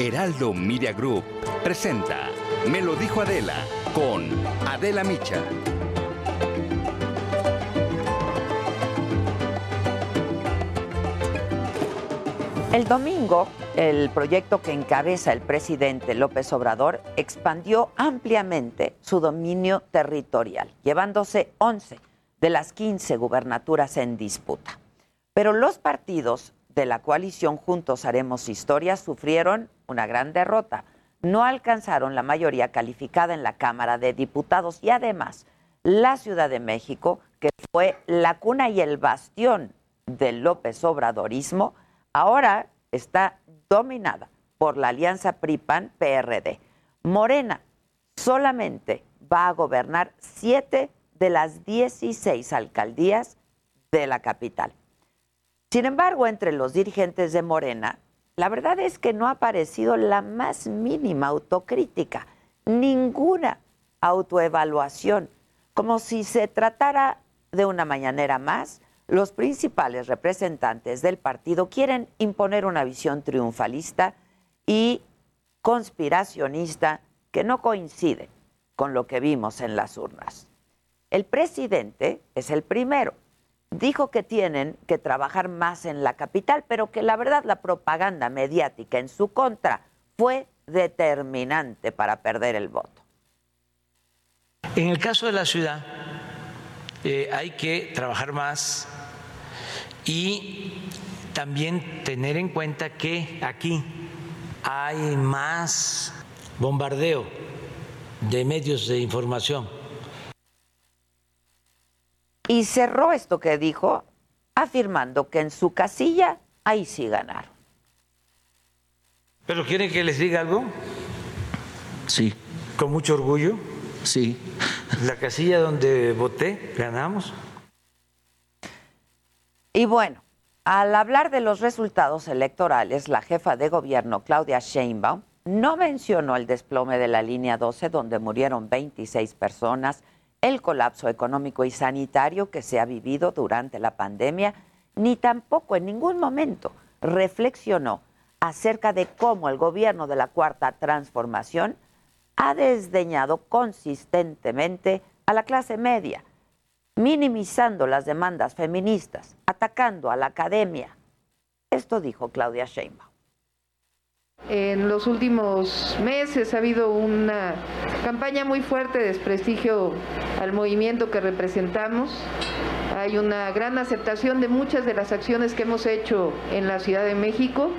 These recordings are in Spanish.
Heraldo Media Group presenta Me lo dijo Adela con Adela Micha. El domingo, el proyecto que encabeza el presidente López Obrador expandió ampliamente su dominio territorial, llevándose 11 de las 15 gubernaturas en disputa. Pero los partidos de la coalición Juntos Haremos Historia sufrieron una gran derrota. No alcanzaron la mayoría calificada en la Cámara de Diputados y además la Ciudad de México, que fue la cuna y el bastión del López Obradorismo, ahora está dominada por la alianza PRI-PAN-PRD. Morena solamente va a gobernar siete de las 16 alcaldías de la capital. Sin embargo, entre los dirigentes de Morena, la verdad es que no ha aparecido la más mínima autocrítica, ninguna autoevaluación, como si se tratara de una mañanera más los principales representantes del partido quieren imponer una visión triunfalista y conspiracionista que no coincide con lo que vimos en las urnas. El presidente es el primero. Dijo que tienen que trabajar más en la capital, pero que la verdad la propaganda mediática en su contra fue determinante para perder el voto. En el caso de la ciudad, eh, hay que trabajar más y también tener en cuenta que aquí hay más bombardeo de medios de información. Y cerró esto que dijo afirmando que en su casilla ahí sí ganaron. ¿Pero quieren que les diga algo? Sí. ¿Con mucho orgullo? Sí. La casilla donde voté, ganamos. Y bueno, al hablar de los resultados electorales, la jefa de gobierno, Claudia Sheinbaum, no mencionó el desplome de la línea 12, donde murieron 26 personas, el colapso económico y sanitario que se ha vivido durante la pandemia, ni tampoco en ningún momento reflexionó acerca de cómo el gobierno de la Cuarta Transformación ha desdeñado consistentemente a la clase media minimizando las demandas feministas, atacando a la academia. Esto dijo Claudia Sheinbaum. En los últimos meses ha habido una campaña muy fuerte de desprestigio al movimiento que representamos. Hay una gran aceptación de muchas de las acciones que hemos hecho en la Ciudad de México.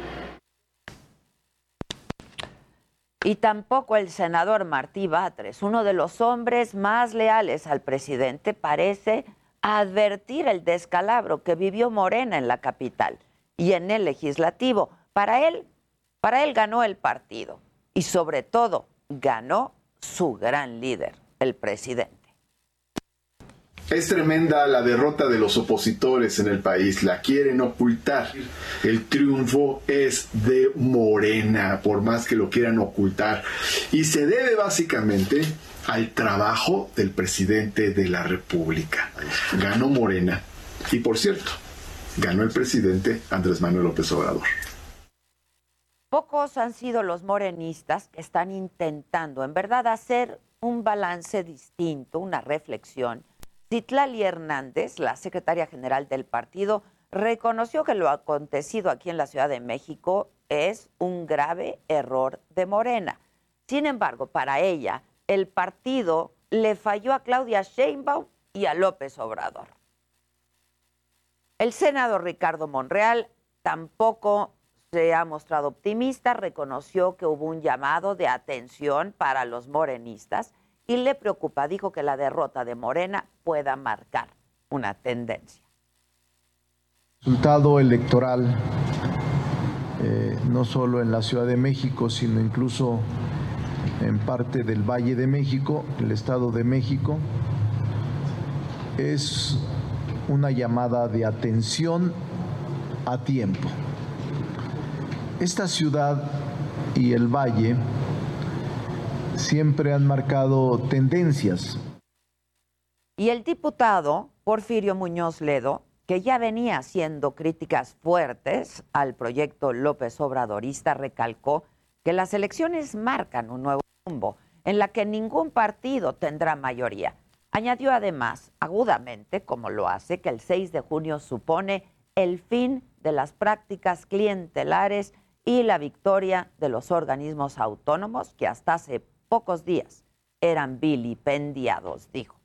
Y tampoco el senador Martí Batres, uno de los hombres más leales al presidente, parece advertir el descalabro que vivió Morena en la capital y en el legislativo. Para él, para él ganó el partido y sobre todo ganó su gran líder, el presidente. Es tremenda la derrota de los opositores en el país, la quieren ocultar. El triunfo es de Morena, por más que lo quieran ocultar. Y se debe básicamente al trabajo del presidente de la República. Ganó Morena. Y por cierto, ganó el presidente Andrés Manuel López Obrador. Pocos han sido los morenistas que están intentando en verdad hacer un balance distinto, una reflexión Citlali Hernández, la secretaria general del partido, reconoció que lo acontecido aquí en la Ciudad de México es un grave error de Morena. Sin embargo, para ella, el partido le falló a Claudia Sheinbaum y a López Obrador. El senador Ricardo Monreal tampoco se ha mostrado optimista, reconoció que hubo un llamado de atención para los morenistas y le preocupa, dijo que la derrota de Morena pueda marcar una tendencia. El resultado electoral eh, no solo en la Ciudad de México, sino incluso en parte del Valle de México, el Estado de México, es una llamada de atención a tiempo. Esta ciudad y el valle siempre han marcado tendencias. Y el diputado Porfirio Muñoz Ledo, que ya venía haciendo críticas fuertes al proyecto López Obradorista, recalcó que las elecciones marcan un nuevo rumbo en la que ningún partido tendrá mayoría. Añadió además, agudamente, como lo hace, que el 6 de junio supone el fin de las prácticas clientelares y la victoria de los organismos autónomos que hasta hace pocos días eran vilipendiados, dijo.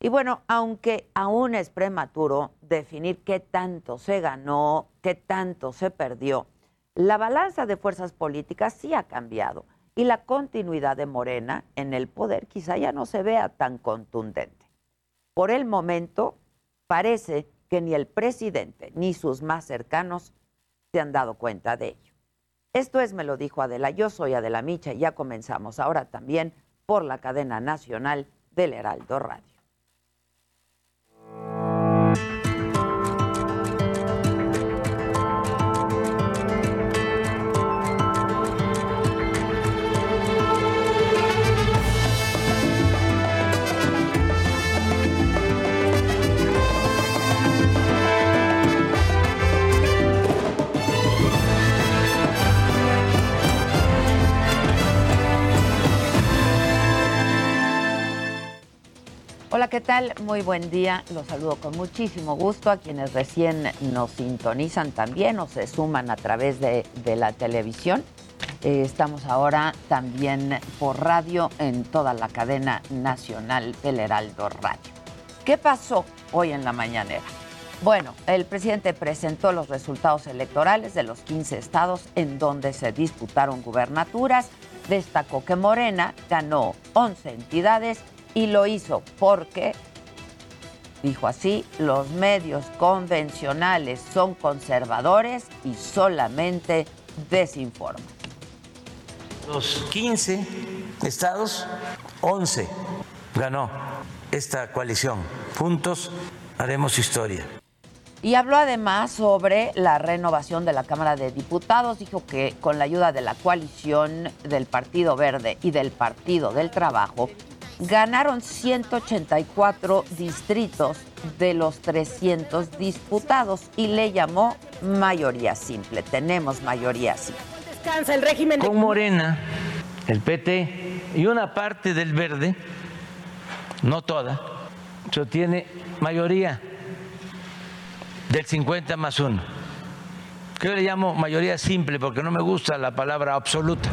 Y bueno, aunque aún es prematuro definir qué tanto se ganó, qué tanto se perdió, la balanza de fuerzas políticas sí ha cambiado y la continuidad de Morena en el poder quizá ya no se vea tan contundente. Por el momento, parece que ni el presidente ni sus más cercanos se han dado cuenta de ello. Esto es, me lo dijo Adela, yo soy Adela Micha y ya comenzamos ahora también por la cadena nacional del Heraldo Radio. Hola, ¿qué tal? Muy buen día. Los saludo con muchísimo gusto a quienes recién nos sintonizan también o se suman a través de, la televisión. Eh, estamos ahora también por radio en toda la cadena nacional del Heraldo Radio. ¿Qué pasó hoy en la mañanera? Bueno, el presidente presentó los resultados electorales de los 15 estados en donde se disputaron gubernaturas. Destacó que Morena ganó 11 entidades y lo hizo porque, dijo así, los medios convencionales son conservadores y solamente desinforman. Los 15 estados, 11 ganó esta coalición. Juntos haremos historia. Y habló además sobre la renovación de la Cámara de Diputados. Dijo que con la ayuda de la coalición del Partido Verde y del Partido del Trabajo ganaron 184 distritos de los 300 disputados y le llamó mayoría simple. Tenemos mayoría simple. Descansa el régimen Con Morena, el PT y una parte del Verde, no toda, tiene mayoría del 50 más 1. Que yo le llamo mayoría simple porque no me gusta la palabra absoluta.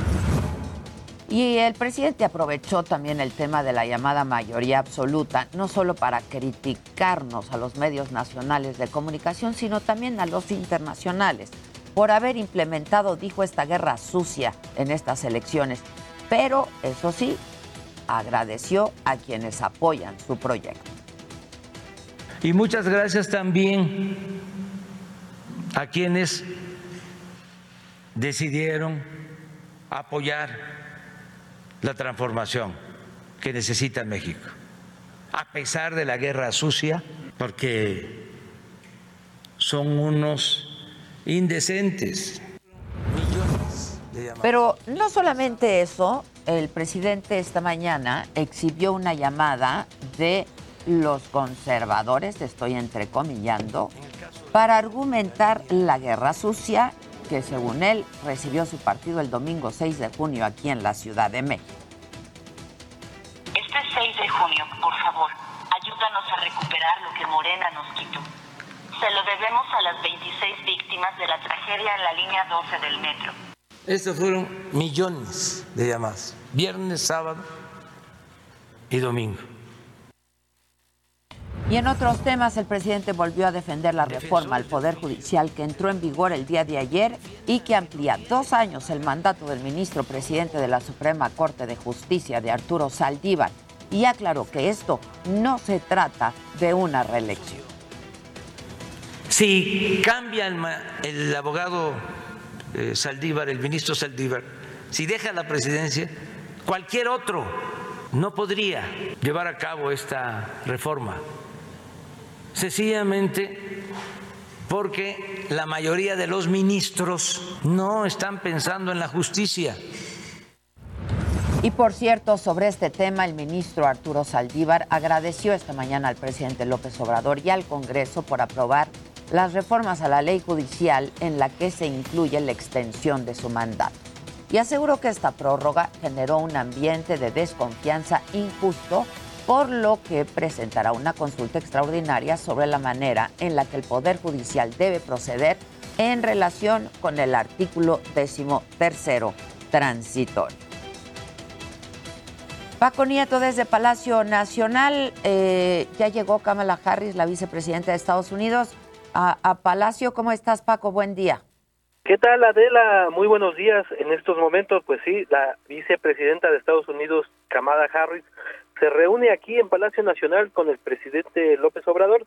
Y el presidente aprovechó también el tema de la llamada mayoría absoluta, no solo para criticarnos a los medios nacionales de comunicación, sino también a los internacionales, por haber implementado, dijo, esta guerra sucia en estas elecciones. Pero, eso sí, agradeció a quienes apoyan su proyecto. Y muchas gracias también a quienes decidieron apoyar la transformación que necesita México, a pesar de la guerra sucia, porque son unos indecentes. Pero no solamente eso, el presidente esta mañana exhibió una llamada de los conservadores, estoy entrecomillando, para argumentar la guerra sucia que según él recibió su partido el domingo 6 de junio aquí en la Ciudad de México. Este 6 de junio, por favor, ayúdanos a recuperar lo que Morena nos quitó. Se lo debemos a las 26 víctimas de la tragedia en la línea 12 del metro. Estos fueron millones de llamadas, viernes, sábado y domingo. Y en otros temas, el presidente volvió a defender la reforma al Poder Judicial que entró en vigor el día de ayer y que amplía dos años el mandato del ministro presidente de la Suprema Corte de Justicia de Arturo Saldívar y aclaró que esto no se trata de una reelección. Si cambia el, abogado eh, Saldívar, el ministro Saldívar, si deja la presidencia, cualquier otro no podría llevar a cabo esta reforma. Sencillamente porque la mayoría de los ministros no están pensando en la justicia. Y por cierto, sobre este tema, el ministro Arturo Saldívar agradeció esta mañana al presidente López Obrador y al Congreso por aprobar las reformas a la ley judicial en la que se incluye la extensión de su mandato. Y aseguró que esta prórroga generó un ambiente de desconfianza injusto, por lo que presentará una consulta extraordinaria sobre la manera en la que el Poder Judicial debe proceder en relación con el artículo décimo tercero transitorio. Paco Nieto desde Palacio Nacional. Eh, ya llegó Kamala Harris, la vicepresidenta de Estados Unidos, a, a, Palacio. ¿Cómo estás, Paco? Buen día. ¿Qué tal, Adela? Muy buenos días. En estos momentos, pues sí, la vicepresidenta de Estados Unidos, Kamala Harris, se reúne aquí en Palacio Nacional con el presidente López Obrador.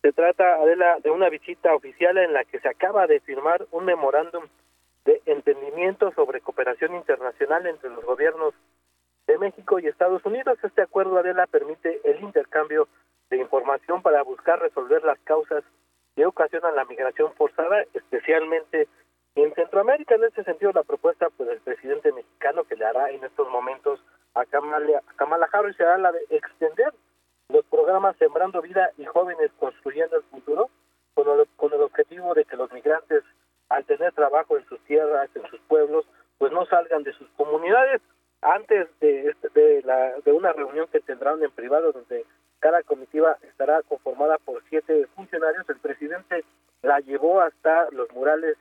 Se trata, Adela, de una visita oficial en la que se acaba de firmar un memorándum de entendimiento sobre cooperación internacional entre los gobiernos de México y Estados Unidos. Este acuerdo, Adela, permite el intercambio de información para buscar resolver las causas que ocasionan la migración forzada, especialmente en Centroamérica. En ese sentido, la propuesta pues, del presidente mexicano que le hará en estos momentos a Kamala, a Kamala Harris será la de extender los programas Sembrando Vida y Jóvenes Construyendo el Futuro, con el, con el objetivo de que los migrantes, al tener trabajo en sus tierras, en sus pueblos, pues no salgan de sus comunidades. Antes de, este, de, la, de una reunión que tendrán en privado donde cada comitiva estará conformada por siete funcionarios, el presidente la llevó hasta los murales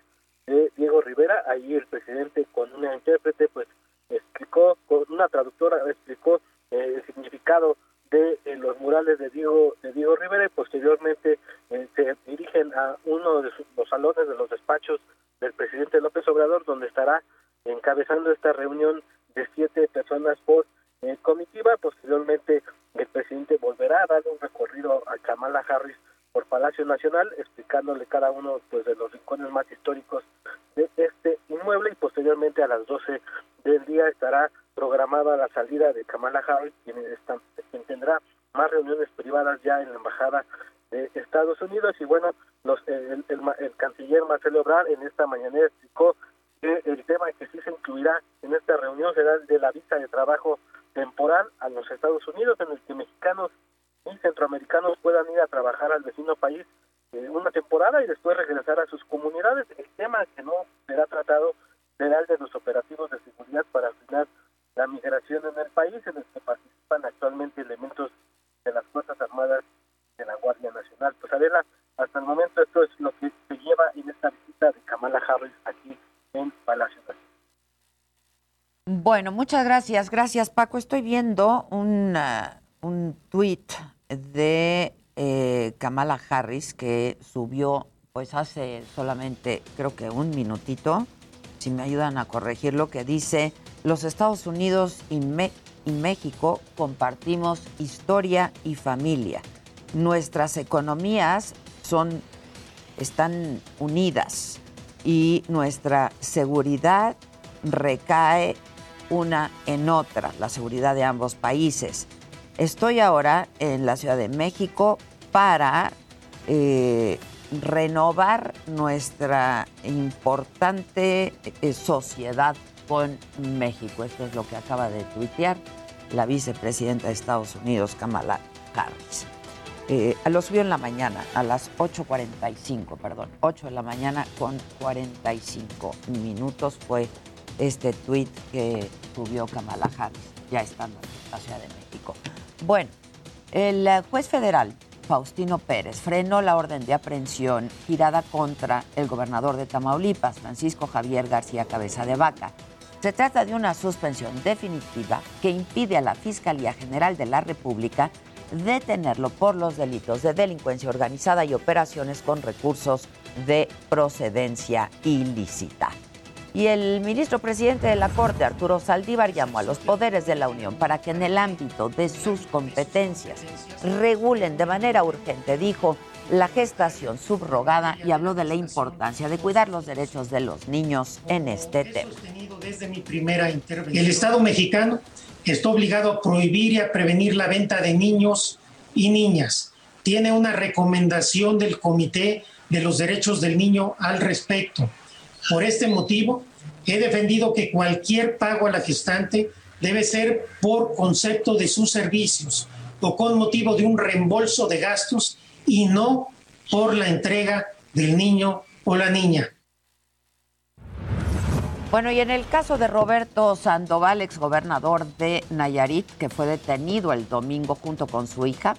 de Diego Rivera, ahí el presidente con una intérprete pues explicó, una traductora explicó eh, el significado de eh, los murales de Diego de Diego Rivera y posteriormente eh, se dirigen a uno de sus, los salones de los despachos del presidente López Obrador donde estará encabezando esta reunión de siete personas por comitiva. Posteriormente, el presidente volverá a dar un recorrido a Kamala Harris por Palacio Nacional, explicándole cada uno pues, de los rincones más históricos de este inmueble y posteriormente a las 12 del día estará programada la salida de Kamala Harris, quien, está, tendrá más reuniones privadas ya en la Embajada de Estados Unidos. Y bueno, los, el, el, el canciller Marcelo Ebrard en esta mañana explicó que el tema que sí se incluirá en esta reunión será el de la visa de trabajo temporal a los Estados Unidos, en el que mexicanos y centroamericanos puedan ir a trabajar al vecino país eh, una temporada y después regresar a sus comunidades. El tema que no será tratado será el de los operativos de seguridad para frenar la migración en el país, en el que participan actualmente elementos de las Fuerzas Armadas de la Guardia Nacional. Pues Adela, hasta el momento esto es lo que se lleva en esta visita de Kamala Harris aquí en Palacio Bueno, muchas gracias. Gracias, Paco. Estoy viendo un, uh, un tweet de eh, Kamala Harris que subió pues hace solamente creo que un minutito, si me ayudan a corregirlo, que dice, los Estados Unidos y, y México compartimos historia y familia. Nuestras economías son, están unidas y nuestra seguridad recae una en otra, la seguridad de ambos países. Estoy ahora en la Ciudad de México para eh, renovar nuestra importante eh, sociedad con México. Esto es lo que acaba de tuitear la vicepresidenta de Estados Unidos, Kamala Harris. Eh, lo subió en la mañana, a las 8.45, perdón, 8 de la mañana con 45 minutos fue este tuit que subió Kamala Harris, ya estando en la Ciudad de México. Bueno, el juez federal Faustino Pérez frenó la orden de aprehensión girada contra el gobernador de Tamaulipas, Francisco Javier García Cabeza de Vaca. Se trata de una suspensión definitiva que impide a la Fiscalía General de la República detenerlo por los delitos de delincuencia organizada y operaciones con recursos de procedencia ilícita. Y el ministro presidente de la Corte, Arturo Saldívar, llamó a los poderes de la Unión para que en el ámbito de sus competencias regulen de manera urgente, dijo, la gestación subrogada y habló de la importancia de cuidar los derechos de los niños en este tema. Desde mi primera intervención, el Estado mexicano está obligado a prohibir y a prevenir la venta de niños y niñas. Tiene una recomendación del Comité de los Derechos del Niño al respecto. Por este motivo, he defendido que cualquier pago a la gestante debe ser por concepto de sus servicios o con motivo de un reembolso de gastos y no por la entrega del niño o la niña. Bueno, y en el caso de Roberto Sandoval, exgobernador de Nayarit, que fue detenido el domingo junto con su hija,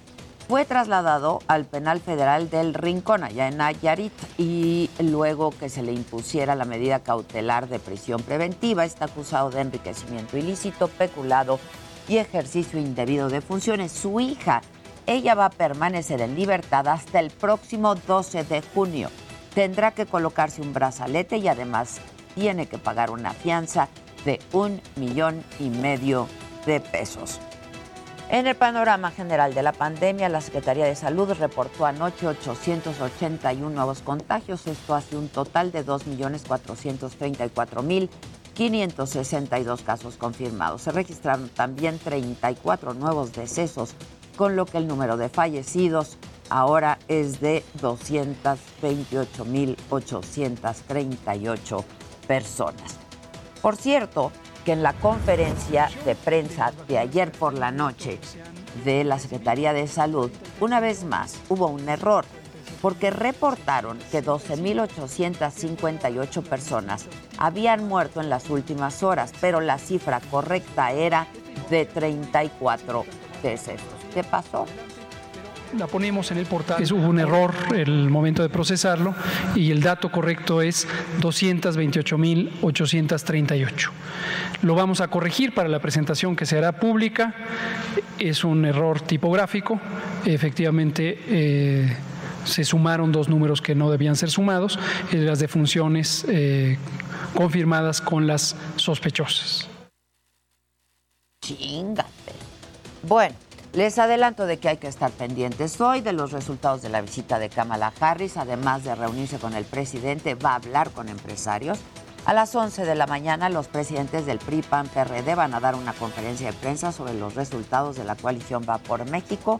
fue trasladado al penal federal del Rincón, allá en Nayarit, y luego que se le impusiera la medida cautelar de prisión preventiva, está acusado de enriquecimiento ilícito, peculado y ejercicio indebido de funciones. Su hija, ella va a permanecer en libertad hasta el próximo 12 de junio. Tendrá que colocarse un brazalete y además tiene que pagar una fianza de un millón y medio de pesos. En el panorama general de la pandemia, la Secretaría de Salud reportó anoche 881 nuevos contagios. Esto hace un total de 2.434.562 casos confirmados. Se registraron también 34 nuevos decesos, con lo que el número de fallecidos ahora es de 228.838 personas. Por cierto, que en la conferencia de prensa de ayer por la noche de la Secretaría de Salud, una vez más hubo un error, porque reportaron que 12.858 personas habían muerto en las últimas horas, pero la cifra correcta era de 34 decesos. ¿Qué pasó? La ponemos en el portal. Es, hubo un error el momento de procesarlo y el dato correcto es 228.838. Lo vamos a corregir para la presentación que se hará pública. Es un error tipográfico. Efectivamente, eh, se sumaron dos números que no debían ser sumados, las defunciones eh, confirmadas con las sospechosas. Chingate. Bueno. Les adelanto de que hay que estar pendientes hoy de los resultados de la visita de Kamala Harris, además de reunirse con el presidente, va a hablar con empresarios. A las 11 de la mañana, los presidentes del PRI, PAN, PRD van a dar una conferencia de prensa sobre los resultados de la coalición Va por México.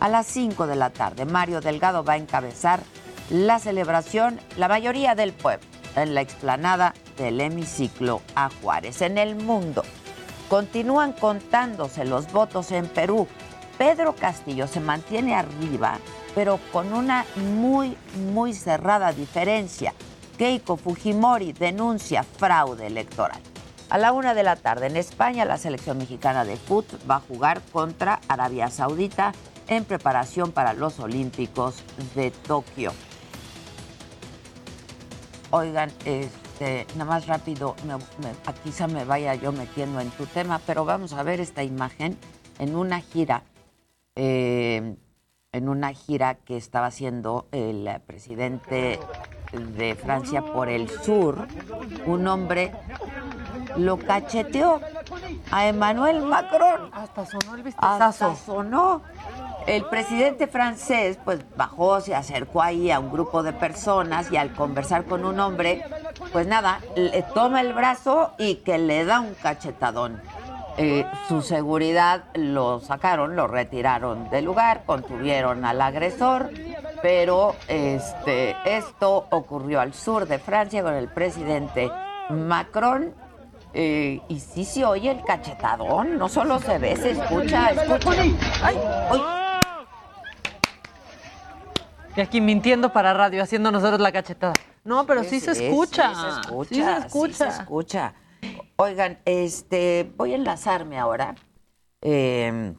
A las 5 de la tarde, Mario Delgado va a encabezar la celebración, la mayoría del pueblo, en la explanada del hemiciclo a Juárez. En el mundo, continúan contándose los votos en Perú. Pedro Castillo se mantiene arriba, pero con una muy, muy cerrada diferencia. Keiko Fujimori denuncia fraude electoral. A la una de la tarde en España, la selección mexicana de fútbol va a jugar contra Arabia Saudita en preparación para los Olímpicos de Tokio. Oigan, este, nada más rápido, quizá me vaya yo metiendo en tu tema, pero vamos a ver esta imagen en una gira eh, en una gira que estaba haciendo el presidente de Francia por el sur, un hombre lo cacheteó a Emmanuel Macron. Hasta sonó el Hasta sonó. El presidente francés pues bajó, se acercó ahí a un grupo de personas y al conversar con un hombre, pues nada, le toma el brazo y que le da un cachetadón. Eh, su seguridad lo sacaron, lo retiraron del lugar, contuvieron al agresor, pero este, esto ocurrió al sur de Francia con el presidente Macron. Eh, y sí se oye el cachetadón, no solo se ve, se escucha, escucha. Y aquí mintiendo para radio, haciendo nosotros la cachetada. No, pero sí, se, escucha. Sí se escucha. Sí se escucha. Sí se escucha. Oigan, este, voy a enlazarme ahora em,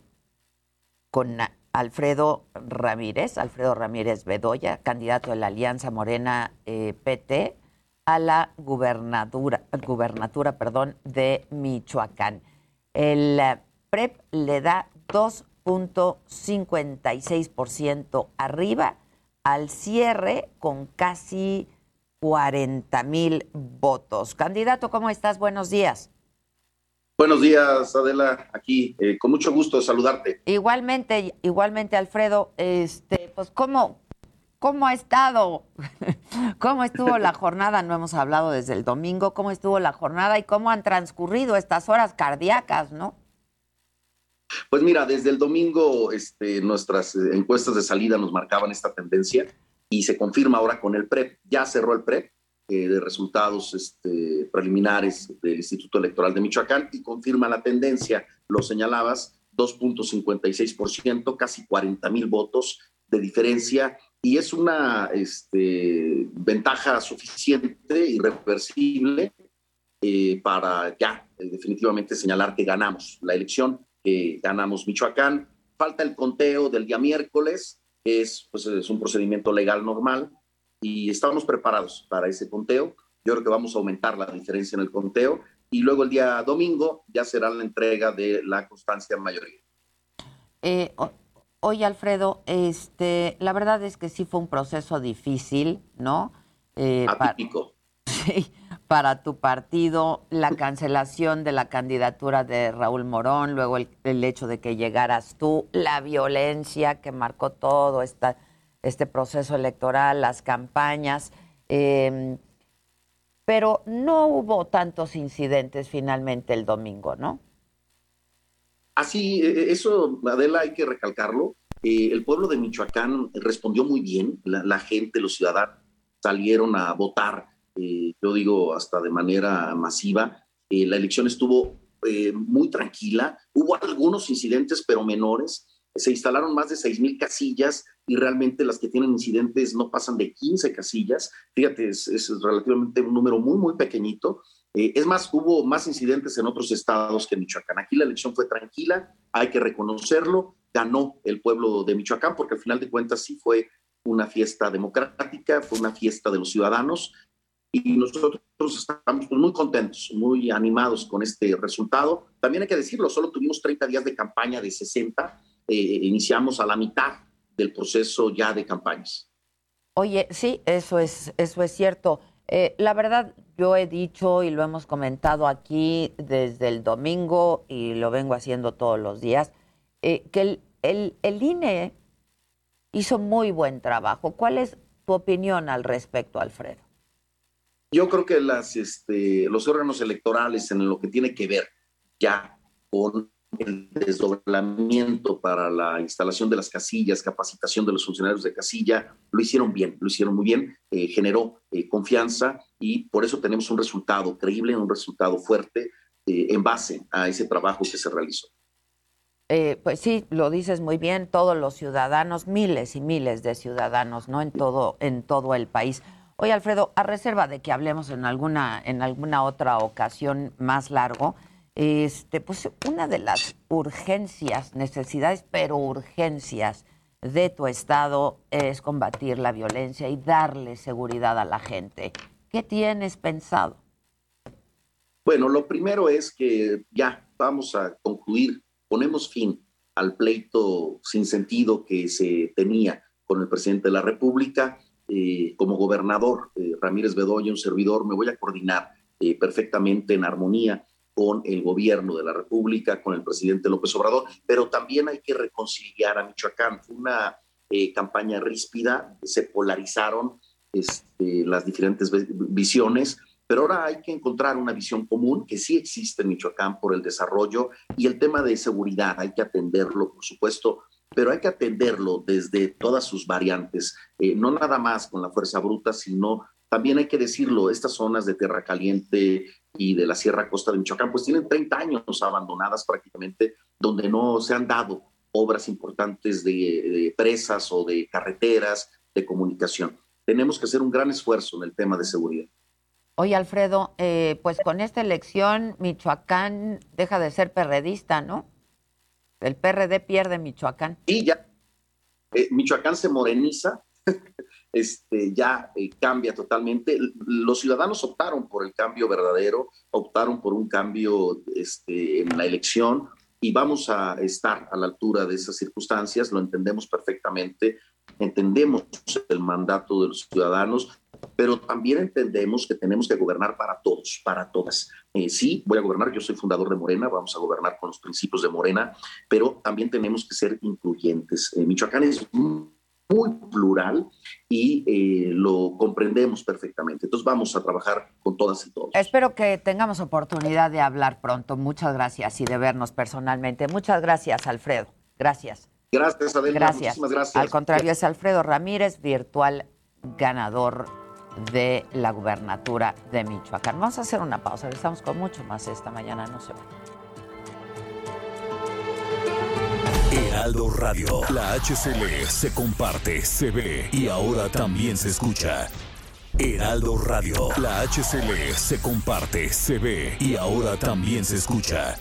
con Alfredo Ramírez, Alfredo Ramírez Bedoya, candidato de la Alianza Morena eh, PT a la gubernatura, gubernatura perdón, de Michoacán. El eh, PREP le da 2.56% arriba al cierre con casi 40 mil votos. Candidato, ¿cómo estás? Buenos días. Buenos días, Adela, aquí, eh, con mucho gusto de saludarte. Igualmente, igualmente, Alfredo, este, pues, ¿cómo, ¿Cómo ha estado? ¿Cómo estuvo la jornada? No hemos hablado desde el domingo. ¿Cómo estuvo la jornada y cómo han transcurrido estas horas cardíacas, no? Pues mira, desde el domingo este, nuestras eh, encuestas de salida nos marcaban esta tendencia y se confirma ahora con el PREP. Ya cerró el PREP eh, de resultados este, preliminares del Instituto Electoral de Michoacán y confirma la tendencia, lo señalabas, 2.56%, casi 40 mil votos de diferencia y es una este, ventaja suficiente y reversible eh, para ya definitivamente señalar que ganamos la elección que ganamos Michoacán. Falta el conteo del día miércoles, es, pues, es un procedimiento legal normal y estamos preparados para ese conteo. Yo creo que vamos a aumentar la diferencia en el conteo y luego el día domingo ya será la entrega de la constancia mayoría. Eh, oye, Alfredo, este, la verdad es que sí fue un proceso difícil, ¿no? Eh, Atípico. Sí, para tu partido, la cancelación de la candidatura de Raúl Morón, luego el, hecho de que llegaras tú, la violencia que marcó todo esta, este proceso electoral, las campañas. Em, pero no hubo tantos incidentes finalmente el domingo, ¿no? Así, e, e, eso, Adela, hay que recalcarlo. Eh, el pueblo de Michoacán respondió muy bien, la gente, los ciudadanos salieron a votar eh, yo digo hasta de manera masiva. Eh, la elección estuvo eh, muy tranquila, hubo algunos incidentes, pero menores. Se instalaron más de 6.000 casillas y realmente las que tienen incidentes no pasan de 15 casillas. Fíjate, es, es relativamente un número muy, muy pequeñito. es más, hubo más incidentes en otros estados que en Michoacán. Aquí la elección fue tranquila, hay que reconocerlo. Ganó el pueblo de Michoacán porque al final de cuentas sí fue una fiesta democrática, fue una fiesta de los ciudadanos y nosotros estamos pues, muy contentos, muy animados con este resultado. También hay que decirlo, solo tuvimos 30 días de campaña de 60, eh, iniciamos a la mitad del proceso ya de campañas. Oye, sí, eso es, eso es cierto. Eh, la verdad, yo he dicho y lo hemos comentado aquí desde el domingo y lo vengo haciendo todos los días, eh, que el, el, el INE hizo muy buen trabajo. ¿Cuál es tu opinión al respecto, Alfredo? Yo creo que las, este, los órganos electorales en lo que tiene que ver ya con el desdoblamiento para la instalación de las casillas, capacitación de los funcionarios de casilla, lo hicieron bien, lo hicieron muy bien, eh, generó eh, confianza y por eso tenemos un resultado creíble, un resultado fuerte eh, en base a ese trabajo que se realizó. pues sí, lo dices muy bien, todos los ciudadanos, miles y miles de ciudadanos, ¿no? En todo, en todo el país. Oye, Alfredo, a reserva de que hablemos en alguna, en alguna otra ocasión más largo, este, pues una de las urgencias, necesidades, pero urgencias de tu estado es combatir la violencia y darle seguridad a la gente. ¿Qué tienes pensado? Bueno, lo primero es que ya vamos a concluir, ponemos fin al pleito sin sentido que se tenía con el presidente de la República eh, como gobernador, eh, Ramírez Bedoya, un servidor, me voy a coordinar eh, perfectamente en armonía con el gobierno de la República, con el presidente López Obrador, pero también hay que reconciliar a Michoacán. Fue una campaña ríspida, se polarizaron este, las diferentes visiones, pero ahora hay que encontrar una visión común que sí existe en Michoacán por el desarrollo y el tema de seguridad, hay que atenderlo, por supuesto, pero hay que atenderlo desde todas sus variantes, eh, no nada más con la fuerza bruta, sino también hay que decirlo, estas zonas de Tierra Caliente y de la Sierra Costa de Michoacán, pues tienen 30 años abandonadas prácticamente, donde no se han dado obras importantes de, presas o de carreteras, de comunicación. Tenemos que hacer un gran esfuerzo en el tema de seguridad. Oye, Alfredo, eh, pues con esta elección Michoacán deja de ser perredista, ¿no? El PRD pierde Michoacán. Y ya, eh, Michoacán se moreniza, este, ya eh, cambia totalmente. Los ciudadanos optaron por el cambio verdadero, optaron por un cambio este, en la elección y vamos a estar a la altura de esas circunstancias, lo entendemos perfectamente, entendemos el mandato de los ciudadanos, pero también entendemos que tenemos que gobernar para todos, para todas. Eh, sí, voy a gobernar, yo soy fundador de Morena, vamos a gobernar con los principios de Morena, pero también tenemos que ser incluyentes. Eh, Michoacán es muy muy plural y eh, lo comprendemos perfectamente. Entonces vamos a trabajar con todas y todos. Espero que tengamos oportunidad de hablar pronto. Muchas gracias y de vernos personalmente. Muchas gracias, Alfredo. Gracias. Gracias, Adela. Gracias. Muchísimas gracias. Al contrario, es Alfredo Ramírez, virtual ganador de la gubernatura de Michoacán. Vamos a hacer una pausa. Estamos con mucho más esta mañana. No se vayan. Heraldo Radio. La HCL se comparte, se ve y ahora también se escucha. Heraldo Radio. La HCL se comparte, se ve y ahora también se escucha.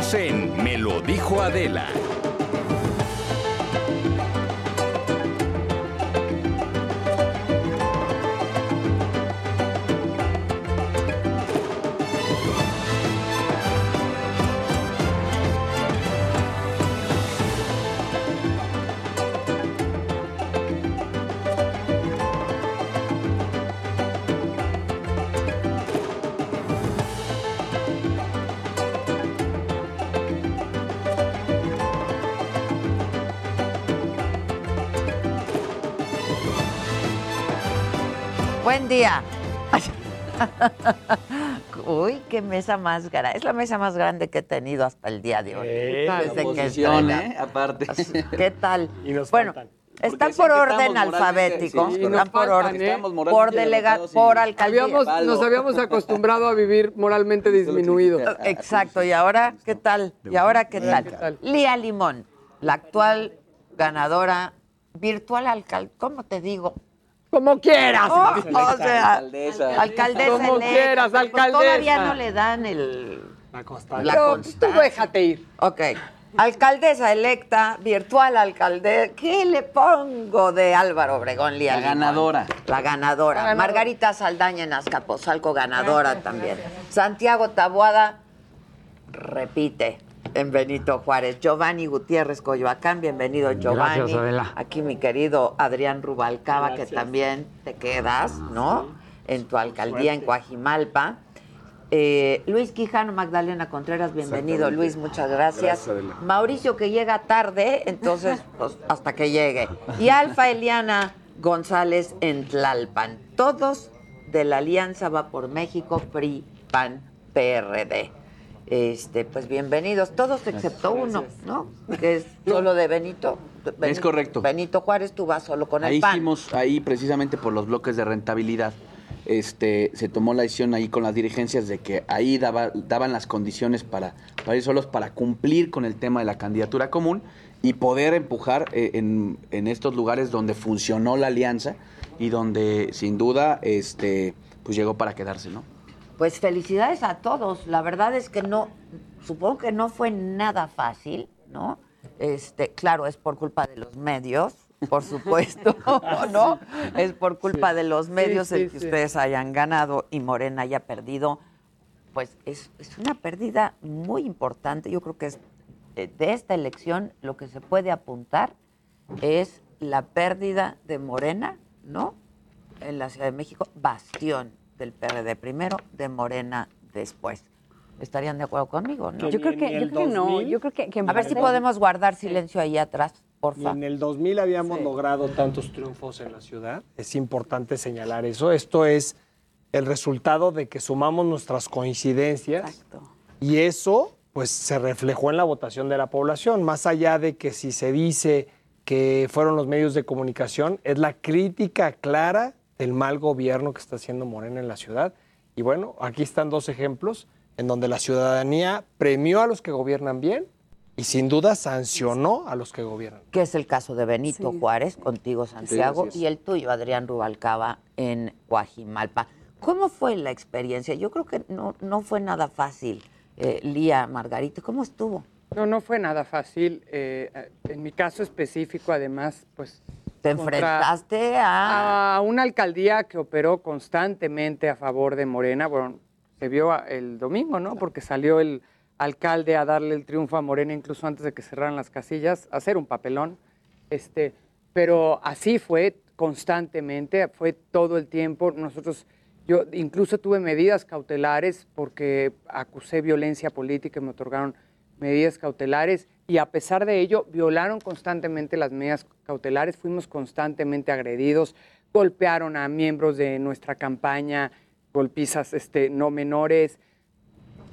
Me lo dijo Adela. Día. Uy, qué mesa más grande. Es la mesa más grande que he tenido hasta el día de hoy. Eh, Desde que oposición, entré. ¿eh? Aparte. ¿Qué tal? Y nos bueno, faltan. están por que orden alfabético. sí, están por orden. ¿eh? Por moralmente delega, derrotados y- por alcaldía. Habíamos, nos habíamos acostumbrado a vivir moralmente disminuidos. Exacto. ¿Y ahora qué tal? ¿Y ahora qué Ahora, tal? ¿qué tal? Lía Limón, la actual ganadora virtual alcalde. ¿Cómo te digo? Como quieras. Oh, o sea, Alcaldesa. alcaldesa Como electa, quieras, pues alcaldesa. Todavía no le dan el... La La Pero constancia. tú déjate ir. Ok. Alcaldesa electa, virtual alcalde. ¿Qué le pongo de Álvaro Obregón, Lía La ganadora. La ganadora. La ganadora. Margarita Saldaña en Azcapotzalco, ganadora también. Santiago Tabuada, repite en Benito Juárez. Giovanni Gutiérrez Coyoacán, bienvenido Giovanni. Gracias, Adela. Aquí mi querido Adrián Rubalcaba, que también te quedas, ¿no? En tu alcaldía en Coajimalpa. Eh, Luis Quijano, Magdalena Contreras, bienvenido. Luis, muchas gracias. Mauricio que llega tarde, entonces pues, hasta que llegue. Y Alfa Eliana González en Tlalpan. Todos de la Alianza Va por México, PRI, PAN, PRD. Este, pues bienvenidos, todos excepto uno, ¿no? Que es solo de Benito. Es correcto. Benito Juárez, tú vas solo con el Ahí PAN. hicimos, ahí precisamente por los bloques de rentabilidad, este, se tomó la decisión ahí con las dirigencias de que ahí daba- daban las condiciones para, para ir solos, para cumplir con el tema de la candidatura común y poder empujar eh, en, en estos lugares donde funcionó la alianza y donde sin duda este, pues llegó para quedarse, ¿no? Pues felicidades a todos. La verdad es que no, supongo que no fue nada fácil, ¿no? Este, claro, es por culpa de los medios, por supuesto, ¿no? Es por culpa de los medios Sí, el que ustedes hayan ganado y Morena haya perdido. Pues es, es una pérdida muy importante. Yo creo que es eh, de esta elección lo que se puede apuntar es la pérdida de Morena, ¿no? En la Ciudad de México, bastión del PRD primero, de Morena después. ¿Estarían de acuerdo conmigo? ¿no? Yo creo que, yo creo que no. Yo creo que, que en A ver si podemos guardar silencio ahí atrás, Y porfa. en el 2000 habíamos Sí. logrado tantos triunfos en la ciudad. Es importante señalar eso. Esto es el resultado de que sumamos nuestras coincidencias y eso pues se reflejó en la votación de la población, más allá de que si se dice que fueron los medios de comunicación, es la crítica clara del mal gobierno que está haciendo Morena en la ciudad. Y bueno, aquí están dos ejemplos en donde la ciudadanía premió a los que gobiernan bien y sin duda sancionó a los que gobiernan. que es el caso de Benito Juárez, contigo Santiago, y el tuyo, Adrián Rubalcaba, en Guajimalpa. ¿Cómo fue la experiencia? Yo creo que no, no fue nada fácil. Eh, Lía, Margarita, ¿cómo estuvo? No, no fue nada fácil. eh, en mi caso específico, además, pues... Te enfrentaste a... a una alcaldía que operó constantemente a favor de Morena. Bueno, se vio a- el domingo, ¿no? Porque salió el alcalde a darle el triunfo a Morena incluso antes de que cerraran las casillas, hacer un papelón. Este, pero así fue constantemente, fue todo el tiempo. Nosotros, yo incluso tuve medidas cautelares porque acusé violencia política y me otorgaron medidas cautelares y a pesar de ello violaron constantemente las medidas cautelares, fuimos constantemente agredidos, golpearon a miembros de nuestra campaña, golpizas este, no menores,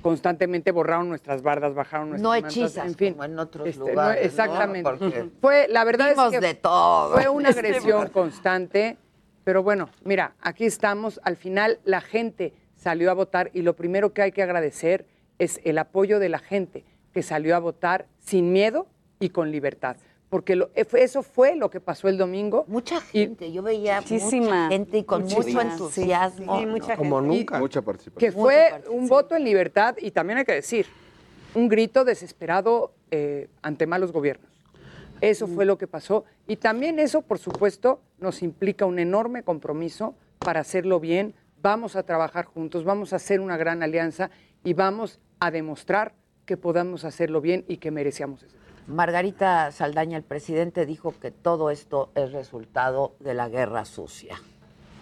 constantemente borraron nuestras bardas, bajaron nuestras No mantas, hechizas, en fin. como en otros Este, no, lugares. ¿no? exactamente. Porque Fue, la verdad es que de todo. fue una Este, agresión constante, pero bueno, mira, aquí estamos. Al final la gente salió a votar y lo primero que hay que agradecer es el apoyo de la gente que salió a votar sin miedo y con libertad. Porque lo- eh, eso fue lo que pasó el domingo. Mucha gente, yo veía Muchísima. mucha gente y con mucho sí. entusiasmo. Sí, mucha Como gente. nunca. Mucha participación. que fue un voto en libertad y también hay que decir, un grito desesperado eh, ante malos gobiernos. Eso fue lo que pasó y también eso, por supuesto, nos implica un enorme compromiso para hacerlo bien. Vamos a trabajar juntos, vamos a hacer una gran alianza y vamos a demostrar que podamos hacerlo bien y que merecíamos eso. Margarita Saldaña, el presidente, dijo que todo esto es resultado de la guerra sucia.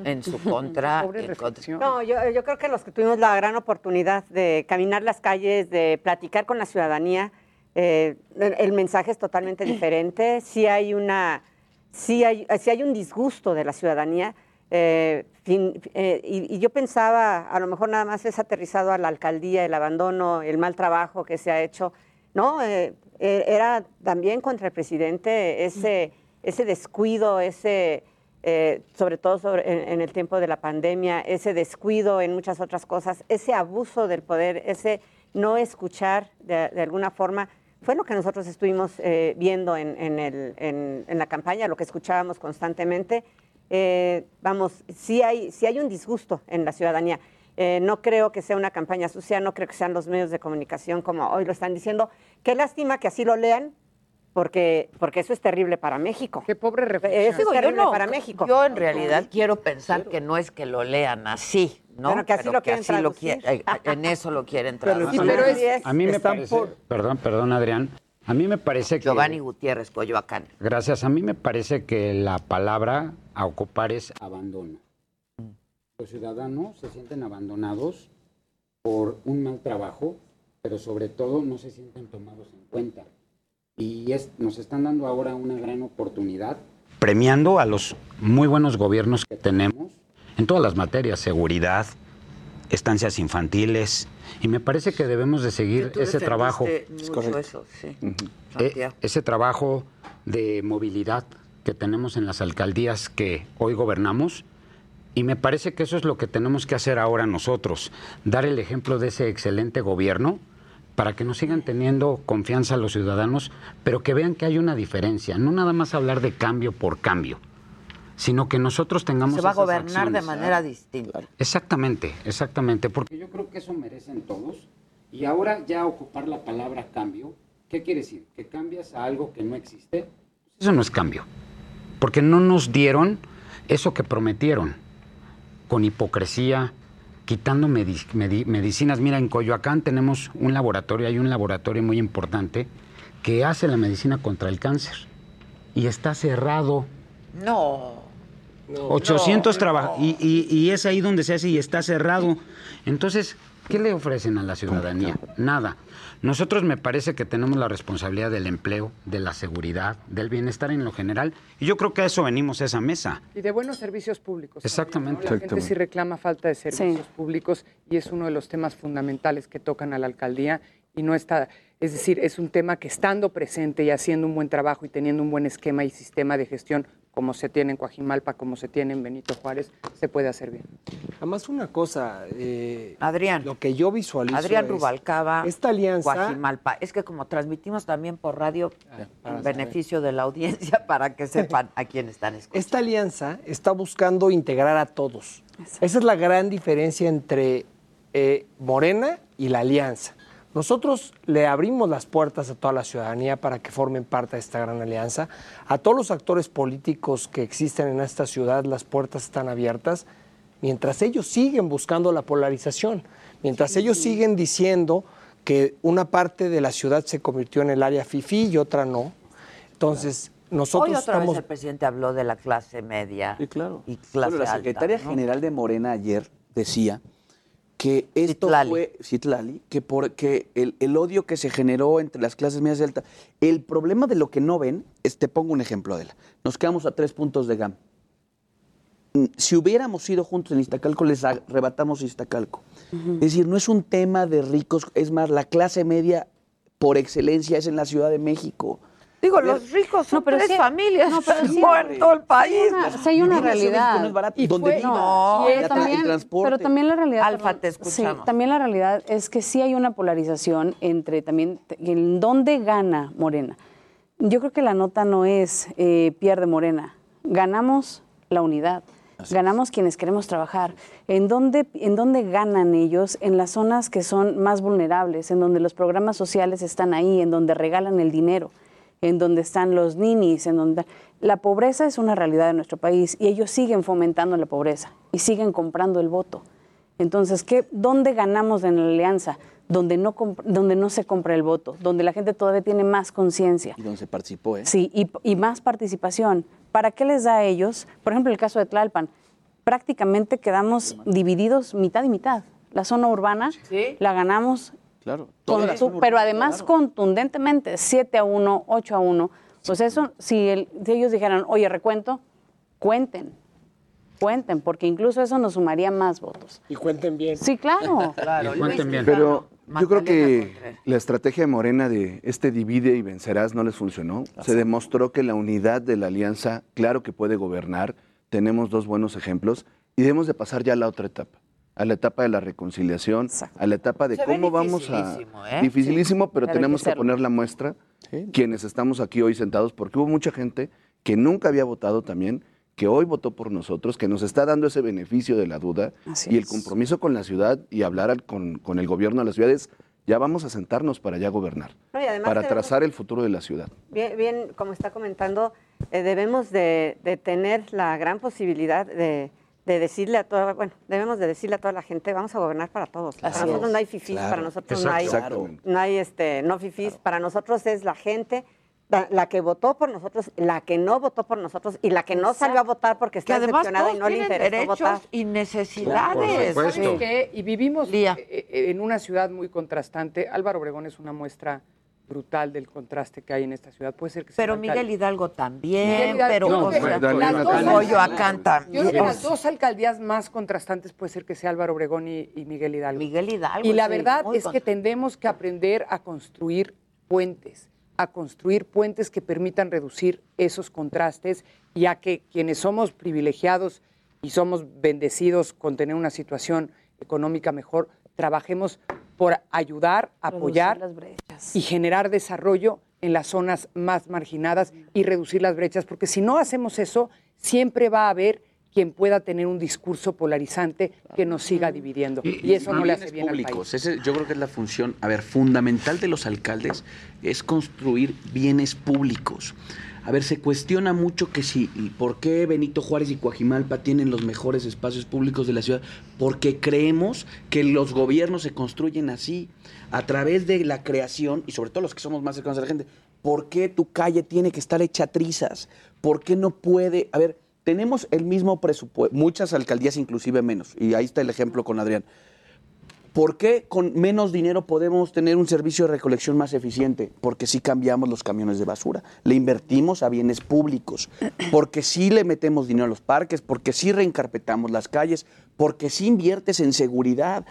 En su contra. Pobre en contra- reflexión. No, yo, yo creo que los que tuvimos la gran oportunidad de caminar las calles, de platicar con la ciudadanía, eh, el, el mensaje es totalmente diferente. Sí hay una, sí hay, sí hay un disgusto de la ciudadanía. Eh, fin- eh, y, y yo pensaba, a lo mejor nada más es aterrizado a la alcaldía, el abandono, el mal trabajo que se ha hecho. No, eh, eh, era también contra el presidente ese, ese descuido, ese eh, sobre todo sobre- en, en el tiempo de la pandemia, ese descuido en muchas otras cosas, ese abuso del poder, ese no escuchar de, de alguna forma, fue lo que nosotros estuvimos eh, viendo en, en el- en- en la campaña, lo que escuchábamos constantemente. Eh, vamos, sí hay, sí hay un disgusto en la ciudadanía. Eh, no creo que sea una campaña sucia, no creo que sean los medios de comunicación como hoy lo están diciendo. Qué lástima que así lo lean, porque, porque eso es terrible para México. Qué pobre Eso reflexión. es Digo, yo terrible no- para México. Yo en realidad quiero pensar que no es que lo lean así, ¿no? Pero que así lo quieren así lo traducir. quiere- eh, en eso lo quieren Pero traducir. sí, pero es- A mí me Están parece, por- perdón, perdón Adrián, a mí me parece que, Giovanni Gutiérrez, Coyoacán. gracias, a mí me parece que la palabra a ocupar es abandono. Los ciudadanos se sienten abandonados por un mal trabajo, pero sobre todo no se sienten tomados en cuenta. Y es, nos están dando ahora una gran oportunidad. Premiando a los muy buenos gobiernos que tenemos en todas las materias, seguridad, estancias infantiles, y me parece que debemos de seguir Tú ese trabajo. mucho eso, sí. Eh, ese trabajo de movilidad que tenemos en las alcaldías que hoy gobernamos. Y me parece que eso es lo que tenemos que hacer ahora nosotros, dar el ejemplo de ese excelente gobierno para que nos sigan teniendo confianza los ciudadanos, pero que vean que hay una diferencia, no nada más hablar de cambio por cambio, sino que nosotros tengamos Se va a gobernar de manera distinta. Exactamente, exactamente, porque yo creo que eso merecen todos. Y ahora ya ocupar la palabra cambio, ¿qué quiere decir? ¿Que cambias a algo que no existe? Eso no es cambio, porque no nos dieron eso que prometieron, con hipocresía, quitando medi- medi- medicinas. Mira, en Coyoacán tenemos un laboratorio, hay un laboratorio muy importante que hace la medicina contra el cáncer y está cerrado. No. 800 trabajadores. Y, y- y es ahí donde se hace y está cerrado. Entonces, ¿qué le ofrecen a la ciudadanía? Nada. Nosotros me parece que tenemos la responsabilidad del empleo, de la seguridad, del bienestar en lo general. Y yo creo que a eso venimos a esa mesa. Y de buenos servicios públicos. también, Exactamente. ¿no? La gente Exactamente. sí reclama falta de servicios públicos y es uno de los temas fundamentales que tocan a la alcaldía y no está, es decir, es un tema que estando presente y haciendo un buen trabajo y teniendo un buen esquema y sistema de gestión como se tiene en Coajimalpa, como se tiene en Benito Juárez, se puede hacer bien. Además, una cosa. eh, Adrián. Lo que yo visualizo. Adrián es Rubalcaba, Esta alianza. Guajimalpa. Es que como transmitimos también por radio, para en beneficio de la audiencia, para que sepan a quién están escuchando. Esta alianza está buscando integrar a todos. Esa es la gran diferencia entre eh, Morena y la alianza. Nosotros le abrimos las puertas a toda la ciudadanía para que formen parte de esta gran alianza. A todos los actores políticos que existen en esta ciudad, las puertas están abiertas, mientras ellos siguen buscando la polarización, mientras ellos siguen diciendo que una parte de la ciudad se convirtió en el área FIFI y otra no. Entonces, nosotros Hoy otra estamos... vez el presidente habló de la clase media Sí, claro. y clase Bueno, la alta, secretaria ¿no? general de Morena ayer decía que esto fue Citlali, que porque el, el odio que se generó entre las clases medias y altas, el problema de lo que no ven, es, te pongo un ejemplo, Adela, nos quedamos a tres puntos de GAM. Mm, Si hubiéramos ido juntos en Iztacalco, les arrebatamos Iztacalco. Es decir, no es un tema de ricos, es más, la clase media por excelencia es en la Ciudad de México. Digo, los ricos son no, pero tres sí- familias no, pero sí, en todo el país. Sí hay una realidad. no es barato. Y Donde fue- no, pero el también, transporte. pero también la realidad. Alfa, te sí, escuchamos. también la realidad es que sí hay una polarización entre también en dónde gana Morena. Yo creo que la nota no es eh, pierde Morena. Ganamos la unidad. Ganamos quienes queremos trabajar. ¿En dónde, ¿En dónde ganan ellos? En las zonas que son más vulnerables, en donde los programas sociales están ahí, en donde regalan el dinero, en donde están los ninis, en donde... La pobreza es una realidad de nuestro país y ellos siguen fomentando la pobreza y siguen comprando el voto. Entonces, ¿qué, ¿dónde ganamos en la alianza? Donde no, comp- donde no se compra el voto, donde la gente todavía tiene más conciencia. Y donde se participó, ¿eh? Sí, y, y más participación. ¿Para qué les da a ellos? Por ejemplo, el caso de Tlalpan. Prácticamente quedamos divididos mitad y mitad. La zona urbana la ganamos, Claro. pero además claro. contundentemente, 7 a 1, 8 a 1. Pues eso, si, el- si ellos dijeran, oye, recuento, cuenten, cuenten, porque incluso eso nos sumaría más votos. Y cuenten bien. Sí, claro. Pero yo creo que la estrategia de Morena de este divide y vencerás no les funcionó. Se demostró que la unidad de la alianza, claro que puede gobernar. Tenemos dos buenos ejemplos y debemos de pasar ya a la otra etapa, a la etapa de la reconciliación, a la etapa de Se cómo vamos a... dificilísimo, ¿eh? Dificilísimo, pero tenemos que poner la muestra, quienes estamos aquí hoy sentados, porque hubo mucha gente que nunca había votado también, que hoy votó por nosotros, que nos está dando ese beneficio de la duda Así y el es. compromiso con la ciudad y hablar al- con, con el gobierno de las ciudades, ya vamos a sentarnos para ya gobernar, No, y además para debemos- trazar el futuro de la ciudad. Bien, bien, como está comentando, eh, debemos de, de tener la gran posibilidad de, de decirle a toda, bueno, debemos de decirle a toda la gente, vamos a gobernar para todos. Así para nosotros es. no hay fifís, Claro. para nosotros Exacto. no hay, no hay este, no fifís, para nosotros es la gente. La, la que votó por nosotros, la que no votó por nosotros y la que no salió a votar porque Que está decepcionada y no le interesó derechos votar. y necesidades. Y vivimos eh, eh, en una ciudad muy contrastante. Álvaro Obregón es una muestra brutal del contraste que hay en esta ciudad. Puede ser que Pero el Miguel. Hidalgo también, Miguel Hidalgo- pero yo creo que las dos Natalia. Coyoacán también. Yo creo que las dos alcaldías más contrastantes puede ser que sea Álvaro Obregón y, y Miguel Hidalgo. Miguel Hidalgo, Y la sí, verdad es que tendemos que aprender a construir puentes, a construir puentes que permitan reducir esos contrastes y a que quienes somos privilegiados y somos bendecidos con tener una situación económica mejor, trabajemos por ayudar, apoyar las brechas. y generar desarrollo en las zonas más marginadas y reducir las brechas, porque si no hacemos eso, siempre va a haber quien pueda tener un discurso polarizante que nos siga dividiendo. Y, eso no le hace bien al públicos. país. Ese, yo creo que es la función, a ver, fundamental de los alcaldes es construir bienes públicos. A ver, se cuestiona mucho que si, ¿por qué Benito Juárez y Coajimalpa tienen los mejores espacios públicos de la ciudad? Porque creemos que los gobiernos se construyen así, a través de la creación, y sobre todo los que somos más cercanos a la gente. ¿Por qué tu calle tiene que estar hecha trizas? ¿Por qué no puede? A ver, tenemos el mismo presupuesto, muchas alcaldías inclusive menos, y ahí está el ejemplo con Adrián. ¿Por qué con menos dinero podemos tener un servicio de recolección más eficiente? Porque sí cambiamos los camiones de basura, le invertimos a bienes públicos, porque sí le metemos dinero a los parques, porque sí reencarpetamos las calles, porque sí inviertes en seguridad.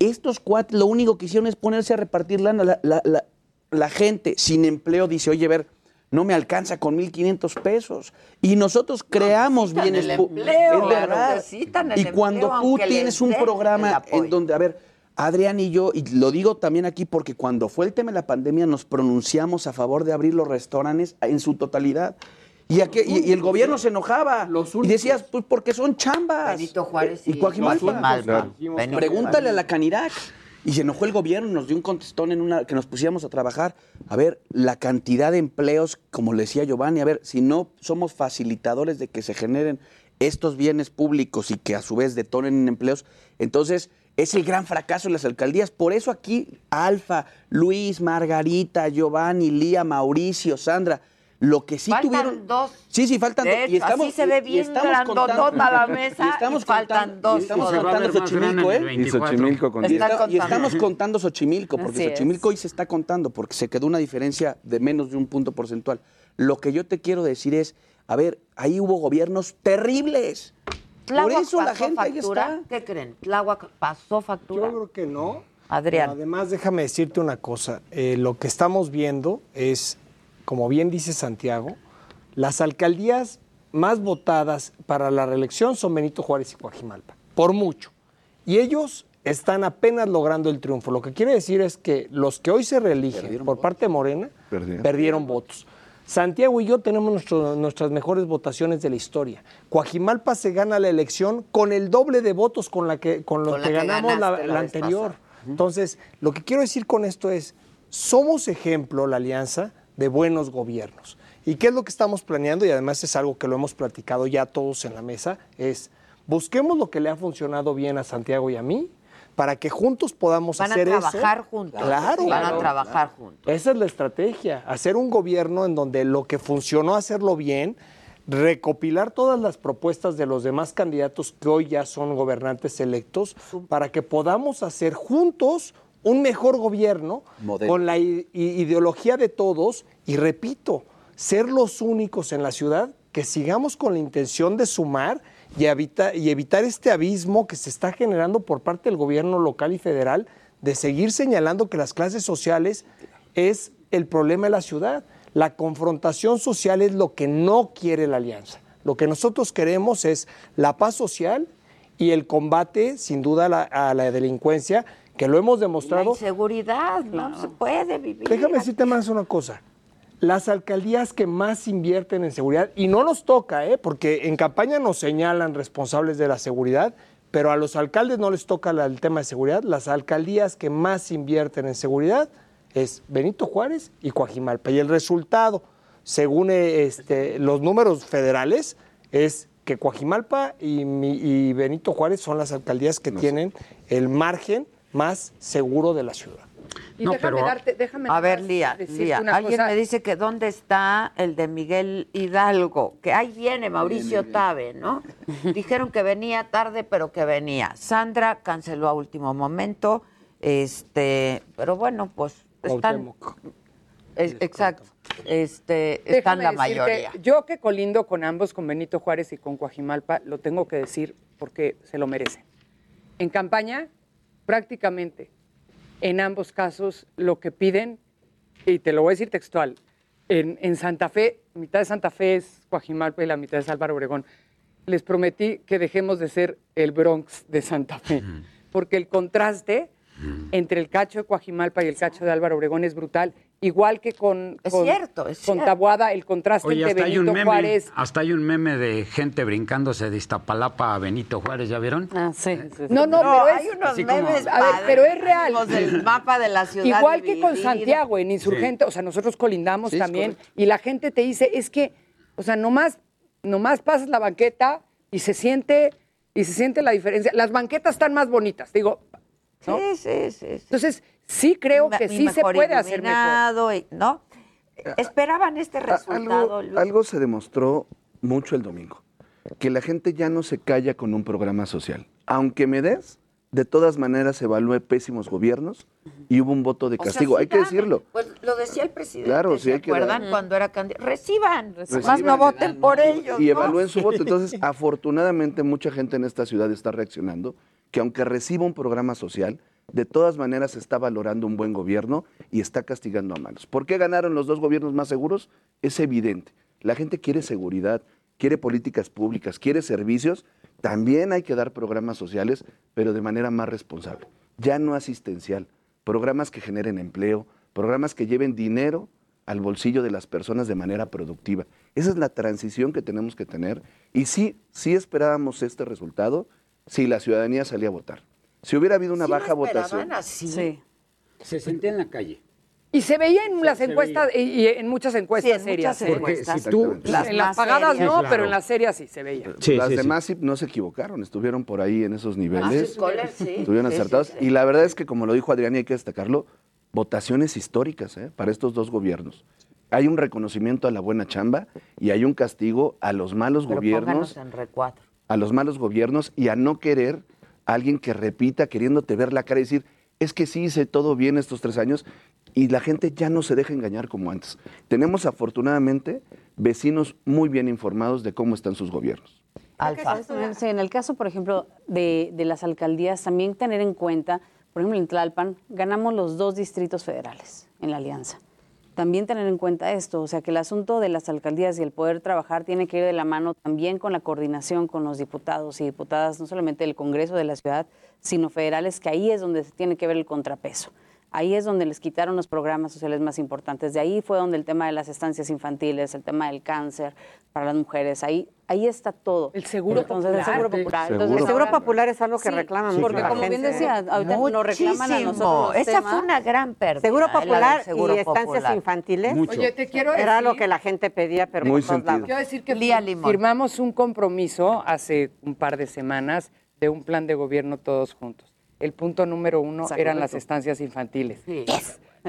Estos cuatro lo único que hicieron es ponerse a repartir lana. La, la- la- la gente sin empleo dice, oye, a ver, no me alcanza con 1.500 pesos. Y nosotros creamos bienes Es verdad. el Y cuando empleo, tú tienes un programa en donde, a ver, Adrián y yo, y lo digo también aquí porque cuando fue el tema de la pandemia nos pronunciamos a favor de abrir los restaurantes en su totalidad. Y, aquí- y- y el gobierno se enojaba. y decías, pues porque son chambas. Benito Juárez y y Coajimalpa. Pregúntale a la Canirac. Y se enojó el gobierno, nos dio un contestón en una que nos pusiéramos a trabajar. A ver, la cantidad de empleos, como le decía Giovanni, a ver, si no somos facilitadores de que se generen estos bienes públicos y que a su vez detonen en empleos, entonces es el gran fracaso de las alcaldías. Por eso aquí Alfa, Luis, Margarita, Giovanni, Lía, Mauricio, Sandra, lo que sí faltan tuvieron... dos. Sí, sí, faltan De dos. Y estamos, así se ve y bien estamos grandotota la mesa y estamos y faltan contando- dos y estamos contando Xochimilco, ¿eh? en el 24. Y Xochimilco con Y, está- y estamos contando. Xochimilco, porque Así es. Xochimilco hoy se está contando, porque se quedó una diferencia de menos de un punto porcentual. Lo que yo te quiero decir es, a ver, ahí hubo gobiernos terribles. Por ¿Tláhuac eso la pasó gente ahí factura? está. ¿Qué creen? ¿Tláhuac pasó factura? Yo creo que no. Adrián. Pero además, déjame decirte una cosa. eh, lo que estamos viendo es, como bien dice Santiago, las alcaldías más votadas para la reelección son Benito Juárez y Coajimalpa, por mucho. Y ellos están apenas logrando el triunfo. Lo que quiere decir es que los que hoy se reeligen por parte de Morena Perdieron. perdieron votos. Santiago y yo tenemos nuestro- nuestras mejores votaciones de la historia. Coajimalpa se gana la elección con el doble de votos con, la que, con la que ganamos la, la anterior. Entonces, lo que quiero decir con esto es, somos ejemplo, la alianza, de buenos gobiernos. ¿Y qué es lo que estamos planeando? Y además es algo que lo hemos platicado ya todos en la mesa, es busquemos lo que le ha funcionado bien a Santiago y a mí para que juntos podamos Van a hacer eso. trabajar juntos. Claro. Van a trabajar juntos. Esa es la estrategia, hacer un gobierno en donde lo que funcionó, hacerlo bien, recopilar todas las propuestas de los demás candidatos que hoy ya son gobernantes electos, para que podamos hacer juntos un mejor gobierno Modelo. con la ideología de todos y repito, ser los únicos en la ciudad que sigamos con la intención de sumar y, evita- y evitar este abismo que se está generando por parte del gobierno local y federal de seguir señalando que las clases sociales es el problema de la ciudad. La confrontación social es lo que no quiere la alianza. Lo que nosotros queremos es la paz social y el combate, sin duda, a la, a la delincuencia, que lo hemos La demostrado. inseguridad, no se puede vivir. Déjame decirte más una cosa. Las alcaldías que más invierten en seguridad, y no nos toca, ¿eh? porque en campaña nos señalan responsables de la seguridad, pero a los alcaldes no les toca el tema de seguridad. Las alcaldías que más invierten en seguridad es Benito Juárez y Coajimalpa. Y el resultado, según eh, este, los números federales, es que Coajimalpa y Benito Juárez son las alcaldías que tienen el margen más seguro de la ciudad. Y déjame darte, déjame A ver, Lía, Lía, una alguien cosa. me dice que dónde está el de Miguel Hidalgo, que ahí viene Mauricio Tabe, ¿no? Dijeron que venía tarde, pero que venía. Sandra canceló a último momento, este, pero bueno, pues están, es- exacto, este, están la mayoría. Yo que colindo con ambos, con Benito Juárez y con Coajimalpa, lo tengo que decir porque se lo merecen. En campaña, prácticamente, en ambos casos, lo que piden, y te lo voy a decir textual, en, en Santa Fe, mitad de Santa Fe es Coajimalpa y la mitad es Álvaro Obregón. Les prometí que dejemos de ser el Bronx de Santa Fe, porque el contraste entre el cacho de Coajimalpa y el cacho de Álvaro Obregón es brutal. Igual que con, Es con- cierto, es con cierto. Tabuada, el contraste Oye, entre hasta hay, un Benito meme, Juárez. hasta hay un meme de gente brincándose de Iztapalapa a Benito Juárez, ¿ya vieron? Ah, sí. No, no, No, pero es, hay unos como- memes a ver, pero es real. los del mapa de la ciudad Igual que con. Santiago, en Insurgente, o sea, nosotros colindamos Sí, también, y la gente te dice, es que, o sea, nomás, nomás pasas la banqueta y se siente, y se siente la diferencia. Las banquetas están más bonitas, digo, ¿no? Sí, sí, sí, sí. Entonces, sí creo que sí se puede hacer mejor. y- ¿no? Esperaban este resultado, Algo, Luis? algo se demostró mucho el domingo, que la gente ya no se calla con un programa social. Aunque me des, de todas maneras evalúe pésimos gobiernos y hubo un voto de O sea, castigo. sí hay que decirlo. Pues lo decía el presidente, Claro, sí ¿se hay que acuerdan cuando era candidato? Reciban, más Reciban. no voten por ellos. Y ¿no? evalúen su voto. Entonces, afortunadamente, mucha gente en esta ciudad está reaccionando que aunque reciba un programa social, de todas maneras está valorando un buen gobierno y está castigando a malos. ¿Por qué ganaron los dos gobiernos más seguros? Es evidente. La gente quiere seguridad, quiere políticas públicas, quiere servicios. También hay que dar programas sociales, pero de manera más responsable. Ya no asistencial. Programas que generen empleo, programas que lleven dinero al bolsillo de las personas de manera productiva. Esa es la transición que tenemos que tener. Y sí, sí esperábamos este resultado si la ciudadanía salía a votar. Si hubiera habido una ¿Sí baja votación. así? Sí. Se sentía en la calle. Y se veía en las encuestas, y, y en muchas encuestas Sí, en serias. muchas encuestas. si tú- Las en las pagadas serias. no, Sí, pero en las serias sí se veía. Las de Masip no se equivocaron, estuvieron por ahí en esos niveles. sí, Kohler, sí. Estuvieron Sí, sí, acertados. sí. Y la verdad es que, como lo dijo Adrián, y hay que destacarlo, votaciones históricas ¿eh? para estos dos gobiernos. Hay un reconocimiento a la buena chamba y hay un castigo a los malos Pero gobiernos, en a los malos gobiernos y a no querer alguien que repita queriéndote ver la cara y decir, es que sí hice todo bien estos tres años y la gente ya no se deja engañar como antes. Tenemos afortunadamente vecinos muy bien informados de cómo están sus gobiernos. Alfa. Sí, en el caso, por ejemplo, de, de las alcaldías, también tener en cuenta, por ejemplo, en Tlalpan, ganamos los dos distritos federales en la alianza. También tener en cuenta esto, o sea, que el asunto de las alcaldías y el poder trabajar tiene que ir de la mano también con la coordinación con los diputados y diputadas, no solamente del Congreso de la ciudad, sino federales, que ahí es donde se tiene que ver el contrapeso. Ahí es donde les quitaron los programas sociales más importantes. De ahí fue donde el tema de las estancias infantiles, el tema del cáncer para las mujeres, ahí, ahí está todo. El seguro Entonces, El seguro popular. el Entonces, seguro ahora- popular es algo que Sí, reclaman sí, porque como bien gente. decía, ahorita nos reclaman a nosotros Muchísimo. Esa temas. fue una gran pérdida. Seguro eh, popular seguro y estancias popular. infantiles. Mucho. Oye, te quiero Era decir- lo que la gente pedía, pero Muy por todos. Quiero decir que Lía fir- Limón. firmamos un compromiso hace un par de semanas de un plan de gobierno todos juntos. El punto número uno Exacto. eran las estancias infantiles. Sí.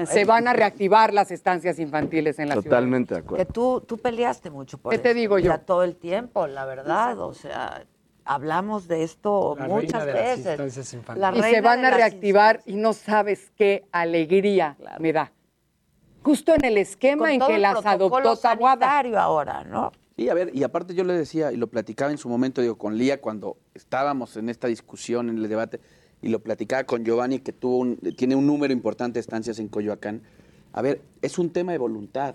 Se van a reactivar las estancias infantiles en la ciudad. Totalmente de Que acuerdo. tú, tú peleaste mucho por ¿Qué te eso. digo yo? Ya todo el tiempo, la verdad. O sea, hablamos de esto La muchas reina de las veces. instancias infantiles. La Y reina se van a las reactivar y no sabes qué alegría me da. Justo en el esquema Con en todo que el las adoptó Tabuada. ahora, ¿no? Sí, a ver, y aparte yo le decía, y lo platicaba en su momento, digo, con Lía, cuando estábamos en esta discusión, en el debate, y lo platicaba con Giovanni, que tuvo un- tiene un número importante de estancias en Coyoacán. A ver, es un tema de voluntad.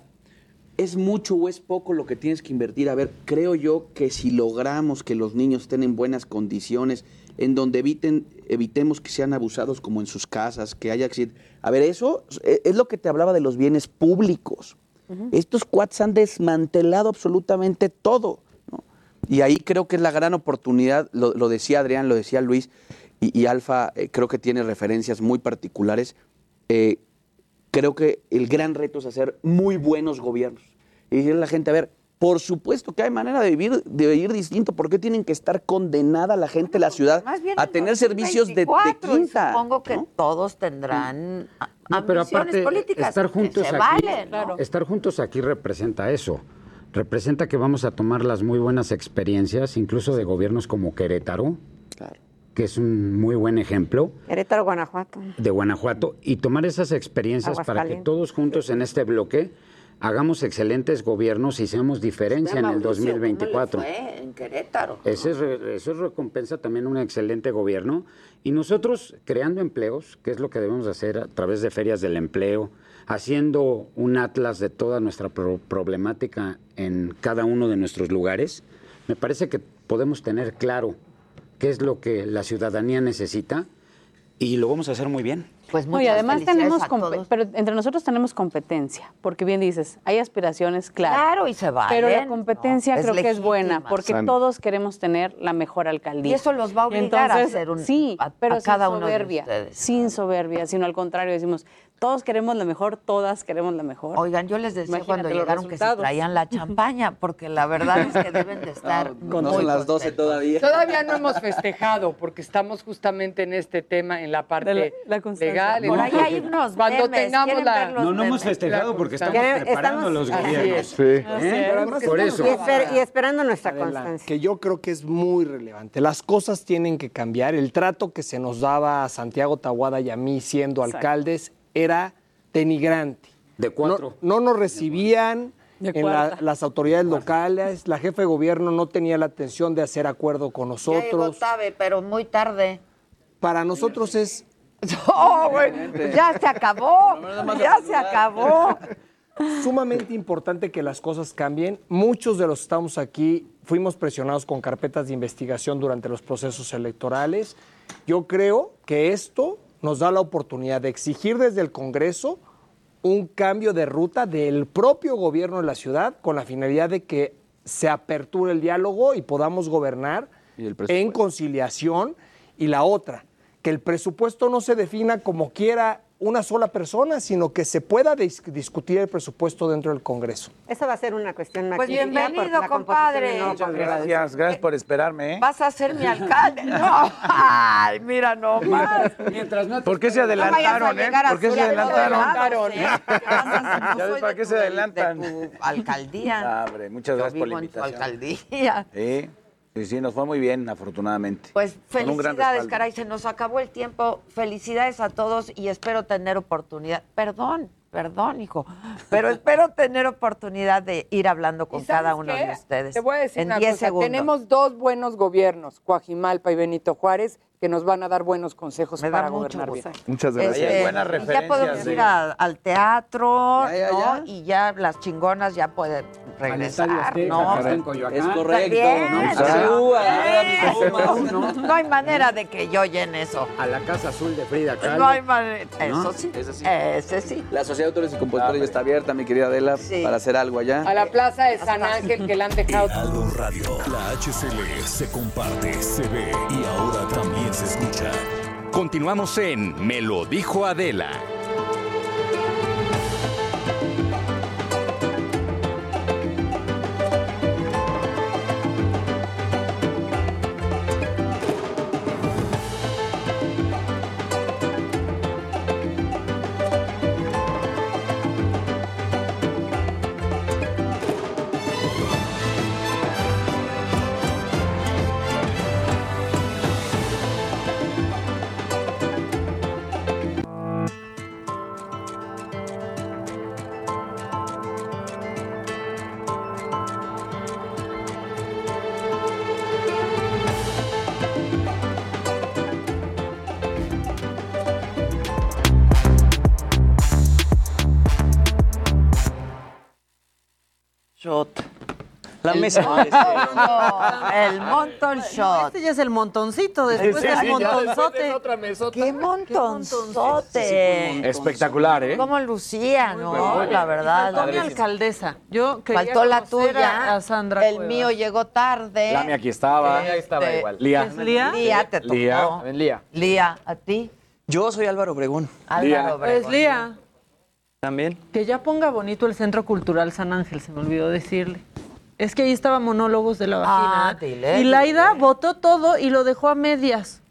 ¿Es mucho o es poco lo que tienes que invertir? A ver, creo yo que si logramos que los niños estén en buenas condiciones, en donde eviten, evitemos que sean abusados como en sus casas, que haya accidentes. A ver, eso es lo que te hablaba de los bienes públicos. Estos cuads han desmantelado absolutamente todo. ¿no? Y ahí creo que es la gran oportunidad, lo, lo decía Adrián, lo decía Luis, y, y Alfa eh, creo que tiene referencias muy particulares. Eh, creo que el gran reto es hacer muy buenos gobiernos. Y decirle a la gente, a ver, por supuesto que hay manera de vivir, de vivir distinto. ¿Por qué tienen que estar condenada la gente de la ciudad a en tener servicios de, de 2024, y quinta? Supongo que todos tendrán No, pero ambiciones aparte, políticas. estar que juntos se aquí, valen, ¿no? estar juntos aquí representa eso. Representa que vamos a tomar las muy buenas experiencias, incluso de gobiernos como Querétaro, que es un muy buen ejemplo Querétaro, Guanajuato. de Guanajuato, y tomar esas experiencias para que todos juntos en este bloque hagamos excelentes gobiernos y seamos diferencia en el Mauricio, ¿cómo le 2024. fue en Querétaro. Ese es re- eso es recompensa también un excelente gobierno. Y nosotros creando empleos, que es lo que debemos hacer a través de ferias del empleo, haciendo un atlas de toda nuestra pro- problemática en cada uno de nuestros lugares, me parece que podemos tener claro qué es lo que la ciudadanía necesita y lo vamos a hacer muy bien. Pues No, y además tenemos, pero entre nosotros tenemos competencia, porque bien dices, hay aspiraciones, claro. Claro, y se valen, Pero la competencia ¿no? Es creo que es buena, porque Sana. todos queremos tener la mejor alcaldía. Y eso los va a obligar a hacer un- Sí, a- pero a sin cada uno de soberbia, ustedes. sin soberbia, sino al contrario, decimos, todos queremos la mejor, todas queremos la mejor. Oigan, yo les decía Imagínate cuando llegaron que se traían la champaña, porque la verdad es que deben de estar No, muy son las 12 contentos. todavía. Todavía no hemos festejado porque estamos justamente en este tema, en la parte De la- la constancia. legal. Por ahí hay unos Cuando memes, tengamos ¿quieren la... No, no hemos festejado porque estamos Quieren- preparando estamos- los gobiernos. Sí. ¿Eh? Por eso. Y, esper- y esperando nuestra Adela, constancia. que yo creo que es muy relevante. Las cosas tienen que cambiar. El trato que se nos daba a Santiago Tahuada y a mí siendo Exacto. alcaldes era denigrante. De cuatro. No, no nos recibían en la- las autoridades locales. La jefe de gobierno no tenía la atención de hacer acuerdo con Ya llegó nosotros. Tabe, pero muy tarde. Para nosotros es ¡Oh, güey! Ya se acabó. Ya se acabó. sumamente importante que las cosas cambien. Muchos de los que estamos aquí fuimos presionados con carpetas de investigación durante los procesos electorales. Yo creo que esto nos da la oportunidad de exigir desde el Congreso un cambio de ruta del propio gobierno de la ciudad con la finalidad de que se aperture el diálogo y podamos gobernar Y el presupuesto. en conciliación. Y la otra, que el presupuesto no se defina como quiera una sola persona, sino que se pueda dis- discutir el presupuesto dentro del Congreso. Esa va a ser una cuestión Pues bienvenido, la compadre. Muchas. Gracias, gracias por esperarme. ¿eh? Vas a ser mi alcalde. No, ay, mira nomás. Mientras no ¿Por qué se No adelantaron, eh? ¿Por qué se adelantaron? ¿eh? ¿Ya para qué se adelantan? de tu alcaldía. Hombre, muchas Yo gracias por la en tu invitación. alcaldía. Sí, sí, sí, nos fue muy bien, afortunadamente. Pues felicidades, caray, se nos acabó el tiempo. Felicidades a todos y espero tener oportunidad. Perdón, perdón, hijo, pero espero tener oportunidad de ir hablando con ¿Y sabes cada uno qué? de ustedes. Te voy a decir en una 10 cosa. segundos. Tenemos dos buenos gobiernos, Coajimalpa y Benito Juárez, que nos van a dar buenos consejos Me da para mucho gobernar bien. Muchas Este, gracias. buenas y ya podemos de- ir a- al teatro, Ya, ya, ¿no? ya. Y ya las chingonas ya pueden regresar, Azteca, ¿no? Es correcto, ¿no? No hay manera de que yo llene eso. A la Casa Azul de Frida Kahlo. No hay manera. Eso sí. Eso sí. Ese sí. La Sociedad de Autores y Compositores ya está abierta, mi querida Adela, Sí. para hacer algo allá. A la plaza de San Ángel, que la han dejado. Radio. La HCL se comparte, se ve y ahora también Continuamos en Me lo dijo Adela. Mesa. El monton shot. Este ya es el montoncito, después Sí, sí, del sí, ya montonzote. ¡Qué montonzote! Espectacular, ¿eh? ¿Cómo lucía, no? La verdad. Faltó mi alcaldesa. Yo quería Faltó la tuya. A, Sandra El Cuevas. mío llegó tarde. Lami aquí estaba. Este, estaba igual. Lía. ¿Es Lía? Lía te tocó. Lía. Ven, Lía. Lía, ¿a ti? Yo soy Álvaro Obregón. Álvaro Obregón. Es Lía. También. Que ya ponga bonito el Centro Cultural San Ángel, se me olvidó decirle. Es que ahí estaba monólogos de la Ah, vagina. dile, y Laida votó todo y lo dejó a medias.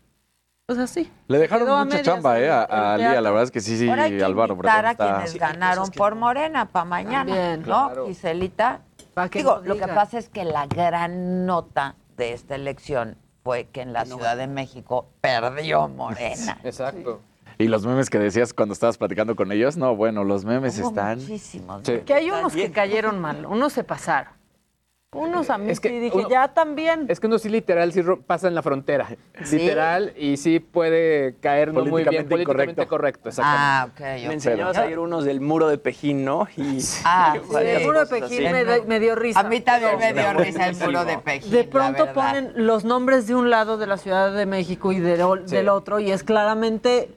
O sea, sí. Le dejaron mucha medias chamba, ¿eh? A, a Lía, la verdad es que sí, sí, Ahora hay que Álvaro invitar a está... quienes ganaron por Morena para mañana, Bien. ¿no? Giselita. Pa' que Digo, lo que pasa es que la gran nota de esta elección fue que en la Ciudad de México perdió Morena. Exacto. Y los memes que decías cuando estabas platicando con ellos, no, bueno, los memes Hubo están... muchísimos. Sí. Que hay unos que cayeron mal, unos se pasaron. Unos a mí Es que sí dije, uno- ya también. Es que uno sí literal sí pasa en la frontera. ¿Sí? Literal, y sí puede caer no muy bien. Políticamente correcto, exactamente. Ah, ok. Me enseñabas ayer unos del muro de Pejín, ¿no? Y Ah, Sí, el muro de Pejín me, me dio risa. A mí también me dio risa el muro de Pejín. De pronto ponen los nombres de un lado de la Ciudad de México y del, o- Sí. del otro y es claramente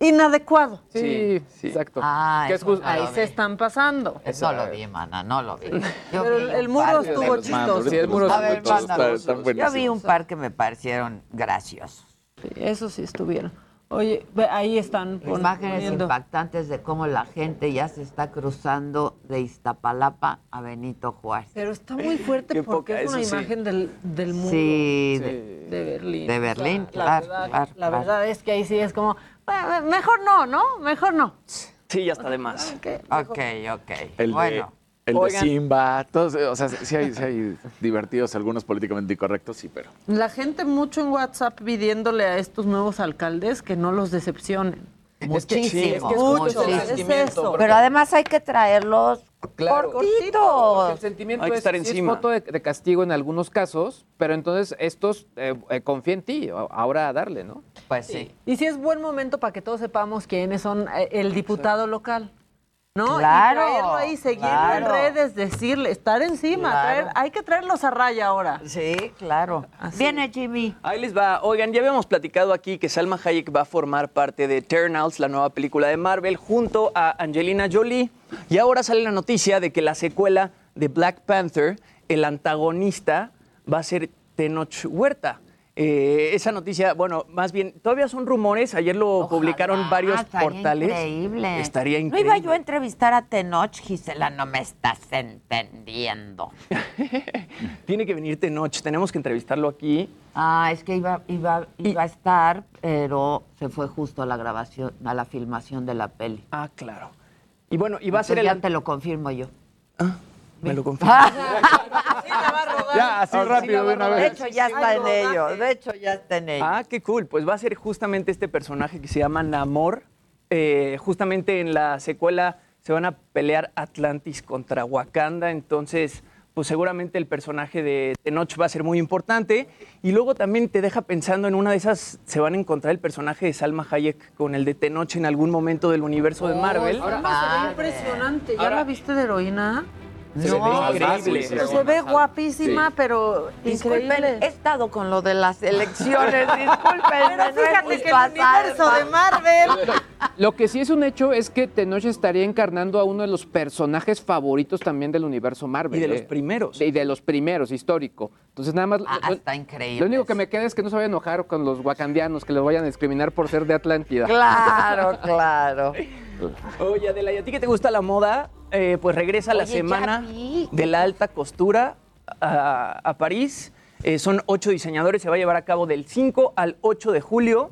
inadecuado. Sí, exacto. Ah, Que es eso justo- no lo Ahí se están pasando. No lo vi, mana, no lo vi. Yo Pero vi el- muro estuvo mando, Sí, el muro mándalos. están Yo vi un par que me parecieron graciosos. Sí, eso sí estuvieron. Oye, ahí están Imágenes poniendo. impactantes de cómo la gente ya se está cruzando de Iztapalapa a Benito Juárez. Pero está muy fuerte Qué porque poca, es una sí. imagen del, del muro Sí, de- de Berlín. de O sea, Berlín, la verdad, claro, La claro. verdad es que ahí sí es como, "Bueno, mejor no, ¿no? Mejor no. sí, ya está de más. Ok, ok. El bueno, de, el de. Simba, todos, o sea, sí hay, sí hay divertidos, algunos políticamente incorrectos, sí, pero... La gente mucho en WhatsApp pidiéndole a estos nuevos alcaldes que no los decepcionen. muchísimo, es que es Mucho, es eso. Pero además hay que traerlos Claro. Porque cortitos. el sentimiento Hay que es, estar sí es encima. foto de, de castigo en algunos casos, pero entonces estos eh, eh, confía en ti, ahora a darle, ¿no? Pues sí. Y sí es buen momento para que todos sepamos quiénes son eh, el diputado local. ¿No? Claro, Y traerlo ahí, seguirlo claro. en redes, decirle, estar encima, Claro. traer- hay que traerlos a raya ahora. Sí, claro. Así. Viene Jimmy. Ahí les va. Oigan, ya habíamos platicado aquí que Salma Hayek va a formar parte de Eternals, la nueva película de Marvel, junto a Angelina Jolie. Y ahora sale la noticia de que la secuela de Black Panther, el antagonista, va a ser Tenoch Huerta. Eh, esa noticia, bueno, más bien, todavía son rumores. Ayer lo publicaron varios estaría portales. Increíble. Estaría No increíble. iba yo a entrevistar a Tenoch, Gisela, no me estás entendiendo. Tiene que venir Tenoch, tenemos que entrevistarlo aquí. Ah, es que iba, iba, iba a estar, pero se fue justo a la grabación, a la filmación de la peli. Ah, claro. Y bueno, y va a ser Entonces el... Ya te lo confirmo yo. Me lo confirmo. Ya, así rápido, de una De vez. hecho, ya está en ello. De hecho, ya está en ello. Ah, qué cool. Pues va a ser justamente este personaje que se llama Namor. Eh, justamente en la secuela se van a pelear Atlantis contra Wakanda. Entonces, pues seguramente el personaje de Tenoch va a ser muy importante. Y luego también te deja pensando en una de esas, se van a encontrar el personaje de Salma Hayek con el de Tenoch en algún momento del universo de Marvel. Ahora, se ve impresionante. ¿Ya la viste de heroína? Se ve increíble. Se ve guapísima, Sí. pero Disculpen, increíble. he estado con lo de las elecciones, disculpen. Pero fíjate que el universo de Marvel. Lo que sí es un hecho es que Tenoch estaría encarnando a uno de los personajes favoritos también del universo Marvel. Y de los ¿eh? primeros. Y de los primeros, histórico. Entonces nada más... Ah, lo- está increíble. Lo único que me queda es que no se vaya a enojar con los wakandianos, que los vayan a discriminar por ser de Atlántida. Claro, claro. Oye, Adela, ¿y a ti que te gusta la moda? Eh, pues regresa la Oye, semana de la alta costura a, a París. Eh, son ocho diseñadores, se va a llevar a cabo del 5 al 8 de julio.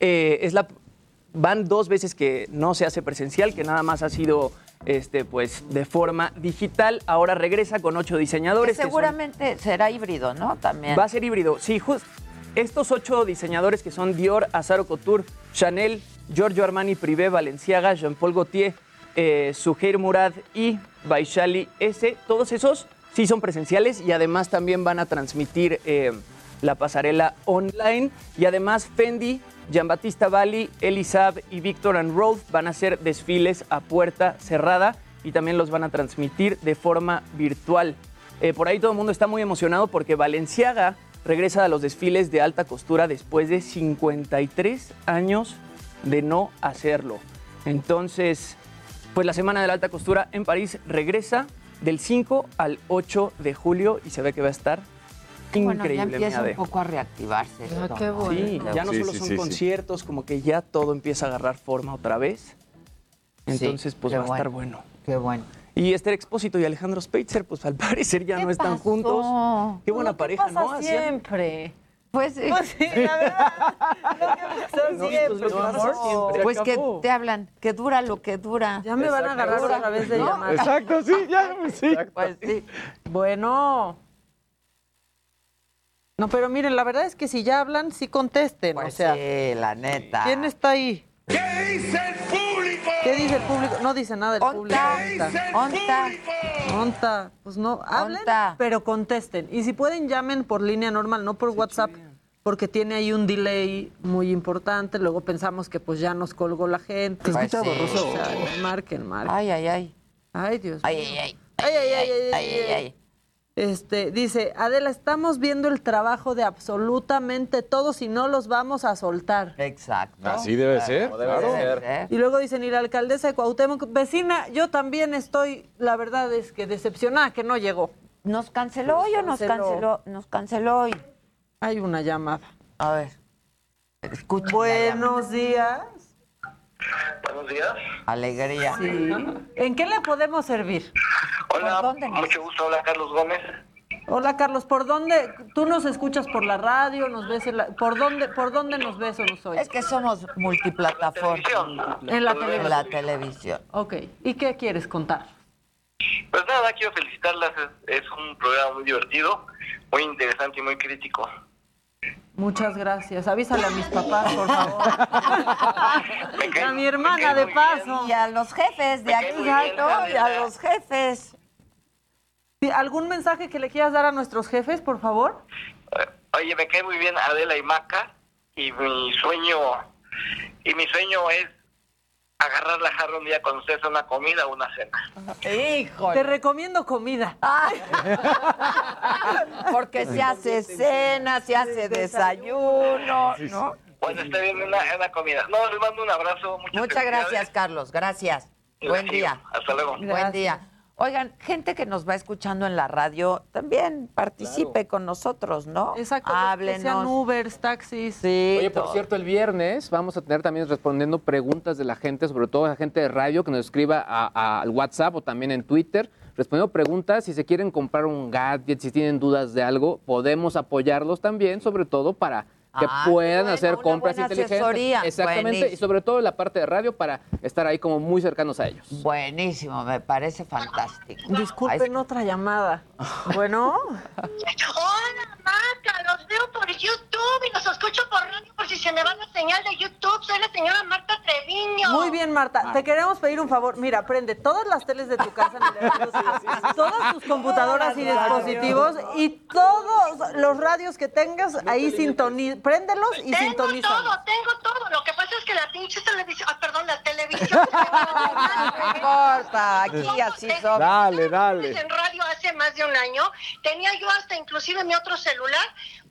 Eh, es la, van dos veces que no se hace presencial, que nada más ha sido este, pues, de forma digital. Ahora regresa con ocho Que diseñadores. que son- seguramente será híbrido, ¿no? También. Va a ser híbrido. Sí, just, estos ocho diseñadores que son Dior, Azaro Couture, Chanel, Giorgio Armani Privé, Balenciaga, Jean-Paul Gaultier, eh, Suhair Murad y Baishali S, todos esos sí son presenciales y además también van a transmitir eh, la pasarela online. Y además Fendi, Giambattista Bali, Elisab y Victor and Rolf van a hacer desfiles a puerta cerrada y también los van a transmitir de forma virtual. Eh, por ahí todo el mundo está muy emocionado porque Valenciaga regresa a los desfiles de alta costura después de 53 años de no hacerlo. Entonces, pues la Semana de la Alta Costura en París regresa del 5 al 8 de julio y se ve que va a estar Bueno, ya increíble. empieza un poco a reactivarse esto. qué ¿no? bueno. Sí, ya no Sí, solo sí, son sí, sí. conciertos, como que ya todo empieza a agarrar forma otra vez. Entonces, pues va a estar bueno. bueno. Qué bueno. Y Esther Expósito y Alejandro Spitzer, pues al parecer ya no están juntos. Qué buena pareja, pasa ¿no? Siempre. Pues sí. Pues sí, la verdad. Lo que pasa No, siempre, pues amor. siempre. Pues que te hablan, que dura lo que dura. Ya me van a agarrar otra vez de ¿No? llamar. Exacto, sí, ya, sí. Pues sí. Bueno. No, pero miren, la verdad es que si ya hablan, sí contesten. Pues o sea, sí, la neta. ¿quién está ahí? ¿Qué dice el público? ¿Qué dice el público? No dice nada el público. Onta, onta. Onta, pues no, hablen, Onta. pero contesten. Y si pueden, llamen por línea normal, no por WhatsApp, porque tiene ahí un delay muy importante. Luego pensamos que pues ya nos colgó la gente. Pues sí. O sea, marquen, marquen. Ay, ay, ay. Ay, Dios Ay, mío. ay, ay. Ay, ay, ay, ay, Ay, ay, ay. Este, dice, Adela, estamos viendo el trabajo de absolutamente todos y no los vamos a soltar. Exacto. Así debe ser, Como debe claro. ser, ¿eh? Y luego dicen, y la alcaldesa de Cuauhtémoc, vecina, yo también estoy, la verdad es que decepcionada que no llegó. ¿Nos canceló hoy o nos canceló? Nos canceló hoy. Hay una llamada. A ver. Escucha. Buenos días. Buenos días. Alegría. Sí. ¿En qué le podemos servir? Hola, mucho gusto. Hola, Carlos Gómez. Hola Carlos, ¿por dónde? ¿Tú nos escuchas por la radio? ¿Nos ves en la, ¿por, dónde, ¿Por dónde nos ves o nos oyes? Es que somos multiplataforma. En la En televisión. la televisión. Ok. ¿Y qué quieres contar? Pues nada, quiero felicitarlas. Es, es un programa muy divertido, muy interesante y muy crítico. Muchas gracias. Avísale a mis papás, por favor. Y a mi hermana, de paso. Y a los jefes de aquí, muy bien, ¿no? Y a los jefes. Sí, ¿Algún mensaje que le quieras dar a nuestros jefes, por favor? Oye, me cae muy bien Adela y Maca y mi sueño y mi sueño es agarrar la jarra un día con ustedes una comida o una cena. Te recomiendo comida. Porque se hace cena, se hace desayuno, ¿no? Bueno, está bien, una, una comida. No, les mando un abrazo. Muchas, Muchas gracias, Carlos. Gracias. Buen día. Hasta luego. Buen día. Oigan, gente que nos va escuchando en la radio, también participe con nosotros, ¿no? Exacto. Háblenos. Que sean Ubers, taxis. Sí. Oye, por cierto, el viernes vamos a tener también respondiendo preguntas de la gente, sobre todo la gente de radio que nos escriba a- a- al WhatsApp o también en Twitter, respondiendo preguntas. Si se quieren comprar un gadget, si tienen dudas de algo, podemos apoyarlos también, sobre todo para que Ah, puedan bueno, hacer una compras buena inteligentes. asesoría. Exactamente, y sobre todo en la parte de radio para estar ahí como muy cercanos a ellos. Buenísimo, me parece fantástico. Disculpen otra llamada. Bueno. Hola, Marta, los veo por YouTube y los escucho por radio por si se me va la señal de YouTube. Soy la señora Marta Treviño. Muy bien, Marta. Te queremos pedir un favor. Mira, prende todas las teles de tu casa, todas tus computadoras y dispositivos y todos los radios que tengas ahí sintoniza. Préndelos y Tengo sintoniza. todo, tengo todo. Lo que pasa es que la pinche televisión, ah, perdón, la televisión. No importa, aquí así somos. Dale, dale. en radio hace más de un año. Tenía yo hasta inclusive mi otro celular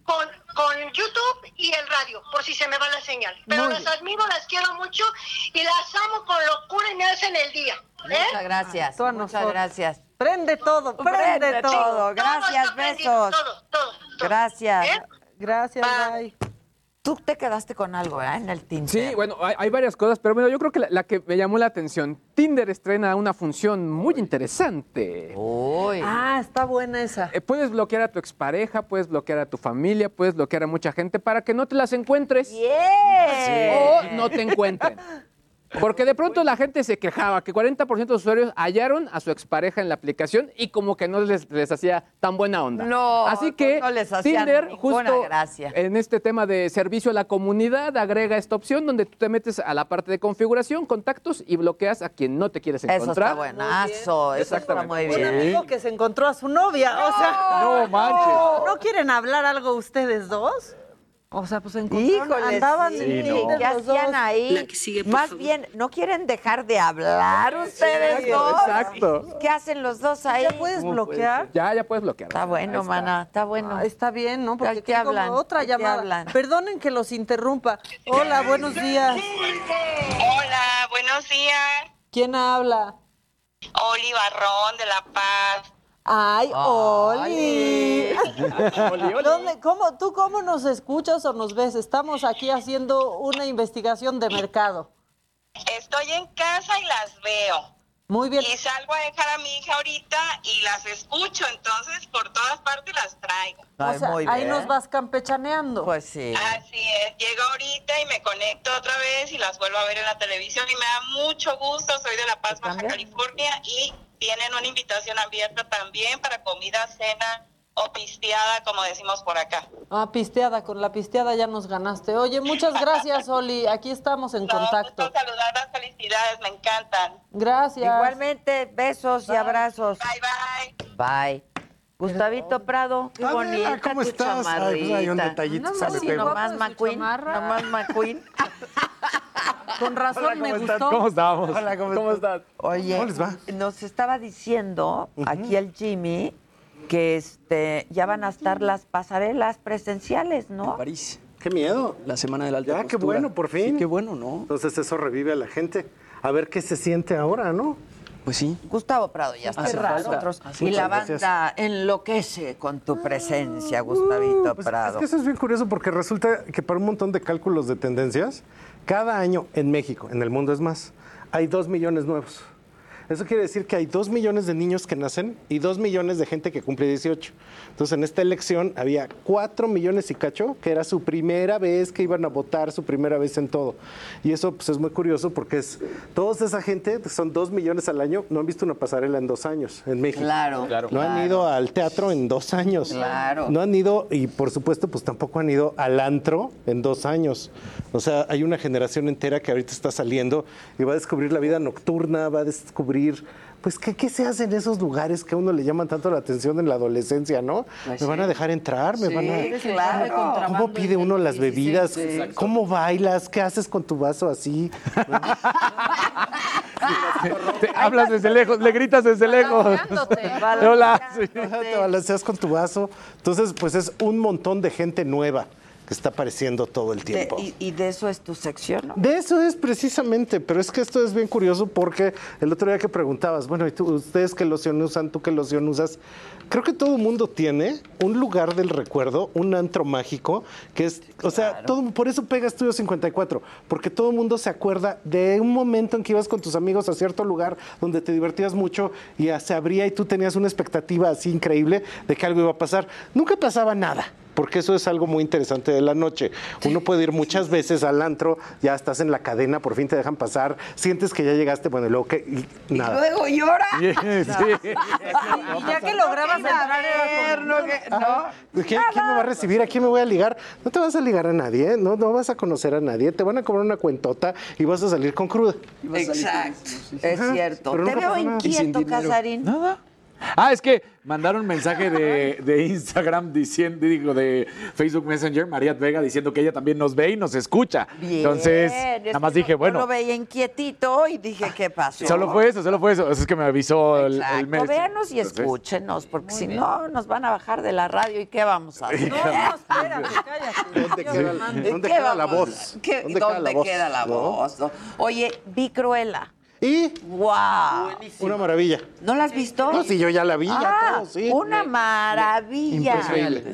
con, con YouTube y el radio, por si se me va la señal. Pero Muy las bien. admiro, las quiero mucho y las amo con locura y me hacen el día. ¿eh? Muchas gracias. Muchas nosotros. gracias. Prende todo, prende, Prende todo. todo. Gracias, besos. Gracias. Gracias, bye. Tú te quedaste con algo, ¿verdad? En el Tinder. Sí, bueno, hay, hay varias cosas, pero bueno, yo creo que la, la que me llamó la atención, Tinder estrena una función muy interesante. Uy. Ah, está buena esa. Eh, puedes bloquear a tu expareja, puedes bloquear a tu familia, puedes bloquear a mucha gente para que no te las encuentres. O no te encuentren. Porque de pronto la gente se quejaba que 40% de usuarios hallaron a su expareja en la aplicación y como que no les, les hacía tan buena onda. No, Así que no les Tinder justo gracia. en este tema de servicio a la comunidad agrega esta opción donde tú te metes a la parte de configuración, contactos y bloqueas a quien no te quieres Eso encontrar. está buenazo. Eso está muy Un bien. amigo que se encontró a su novia, o sea. No manches. ¿No quieren hablar algo ustedes dos? O sea, pues encontraron, Híjole, andaban sí, en ¿qué Tinder los dos. hacían ahí? Más bien, ¿no quieren dejar de hablar ustedes Exacto, dos? exacto. ¿Qué hacen los dos ahí? ¿Ya puedes bloquear? Ya, ya puedes bloquear. Está bueno, mana, está bueno. Ah, está bien, ¿no? Porque ¿A qué aquí como hablan? otra ¿A qué llamada. hablan? Perdonen que los interrumpa. Hola, buenos días. Hola, buenos días. ¿Quién habla? Oli Barrón de La Paz. Ay, Oli. ¿Dónde- cómo, ¿Tú cómo nos escuchas o nos ves? Estamos aquí haciendo una investigación de mercado. Estoy en casa y las veo. Muy bien. Y salgo a dejar a mi hija ahorita y las escucho, entonces por todas partes las traigo. O sea, ahí nos vas campechaneando. Pues sí. Así es, llego ahorita y me conecto otra vez y las vuelvo a ver en la televisión y me da mucho gusto, soy de La Paz, Baja California y tienen una invitación abierta también para comida, cena o pisteada, como decimos por acá. Ah, pisteada, con la pisteada ya nos ganaste. Oye, muchas gracias, Oli. Aquí estamos en contacto. Saludarlas, felicidades, me encantan. Gracias. Igualmente, besos y abrazos. Bye, bye. Bye. Gustavito Prado, qué Adela, bonita ¿cómo tu estás? Ay, pues hay un detallito, No, sí, pego. nomás McQueen, nomás McQueen. Con razón Hola, me ¿cómo gustó. están? ¿Cómo estamos? Hola, ¿cómo, estás? Oye, ¿Cómo les va? nos estaba diciendo aquí el Jimmy que este ya van a estar las pasarelas presenciales, ¿no? París. Qué miedo. La semana de la alta Ya, qué bueno, por fin. Sí, qué bueno, ¿no? Entonces eso revive a la gente. A ver qué se siente ahora, ¿no? Pues sí. Gustavo Prado ya está con nosotros. Y la banda enloquece con tu presencia, Gustavito Pues Prado. es que eso es bien curioso porque resulta que para un montón de cálculos de tendencias, cada año en México, en el mundo es más, hay dos millones nuevos. Eso quiere decir que hay dos millones de niños que nacen y dos millones de gente que cumple 18. Entonces, en esta elección había cuatro millones y cacho, que era su primera vez que iban a votar, su primera vez en todo. Y eso pues, es muy curioso porque es toda esa gente, son dos millones al año, no han visto una pasarela en dos años en México. Claro, No han ido al teatro en dos años. Claro. No han ido, y por supuesto, pues tampoco han ido al antro en dos años. O sea, hay una generación entera que ahorita está saliendo y va a descubrir la vida nocturna, va a descubrir, pues, ¿qué, qué se hace en esos lugares que a uno le llaman tanto la atención en la adolescencia, no? ¿Me van a dejar entrar? ¿Me Sí, van a...? claro. ¿Cómo pide uno las bebidas? sí. ¿Cómo bailas? ¿Qué haces con tu vaso así? Te hablas desde lejos, le gritas desde lejos. Hola. Te balanceas con tu vaso. Entonces, pues es un montón de gente nueva que está apareciendo todo el De- tiempo. y, y de eso es tu sección, ¿no? De eso es precisamente, pero es que esto es bien curioso porque el otro día que preguntabas, bueno, ¿y tú, ustedes qué loción usan, tú qué loción usas? Creo que todo el mundo tiene un lugar del recuerdo, un antro mágico, que es, o sea, todo, por eso pega Estudio 54, porque todo el mundo se acuerda de un momento en que ibas con tus amigos a cierto lugar donde te divertías mucho y ya se abría y tú tenías una expectativa así increíble de que algo iba a pasar. Nunca pasaba nada porque eso es algo muy interesante de la noche. Uno puede ir muchas veces al antro, ya estás en la cadena, por fin te dejan pasar, sientes que ya llegaste, bueno, y luego que y nada. Luego llora. Y ya que lograbas como... Ajá. ¿Quién, quién me va a recibir? ¿A quién me voy a ligar? No te vas a ligar a nadie, ¿eh? no, no vas a conocer a nadie, te van a cobrar una cuentota y vas a salir con cruda. Exacto, es cierto. Te veo inquieto, Casarín. Nada. Ah, es que mandaron mensaje de, de Instagram diciendo, digo, de Facebook Messenger, María Vega, diciendo que ella también nos ve y nos escucha. Bien, Entonces, es nada más dije, bueno, Yo lo veía inquietito y dije, ¿qué pasó? solo fue eso, solo fue eso. Es que me avisó el, el Exacto, mes. véanos y Entonces, escúchenos, porque si no nos van a bajar de la radio y ¿qué vamos a hacer? No, no, espérate, cállate. ¿Dónde queda, mande. dónde ¿Qué queda la voz? ¿Qué- ¿Dónde ¿Dónde, queda la voz? queda la ¿No? voz? no? Oye, vi Cruella. Y ¡Wow! una maravilla. ¿No la has visto? No, sí, yo ya la vi, ya Ah, todo, sí. Una maravilla.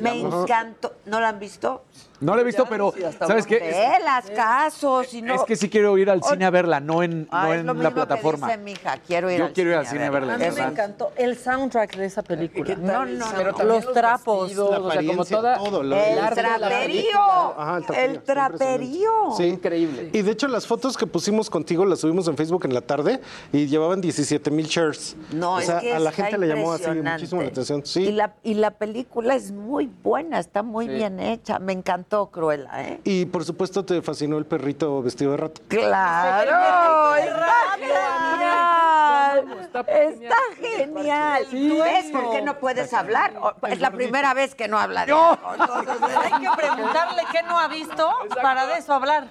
Me encantó. ¿No la han visto? No lo he visto, pero ¿sabes qué? Es, Velas, casos, y no... es que sí quiero ir al cine a verla, no en, Ah, no es en lo la mismo plataforma. Que dice mi hija, quiero ir Yo al quiero ir al cine a verla. A mí me encantó el soundtrack de esa película. No, no, Pero no. también Los trapos. vestidos, La o sea, como toda todo, lo- El la traperío. Ajá, el traperío, El traperío. Sí. Increíble. Y de hecho las fotos que pusimos contigo las subimos en Facebook en la tarde y llevaban 17 mil shares. No, o sea, es que a la gente le llamó así muchísimo la atención. Y Sí. la, y la película es muy buena, está muy bien hecha. Me encantó Cruella, ¿eh? Y por supuesto te fascinó el perrito vestido de rato. ¡Claro! ¡Está genial! ¡Está genial! ¿Tú ves por qué no puedes hablar? Es la primera vez que no habla de algo, entonces, Hay que preguntarle qué no ha visto para de eso hablar.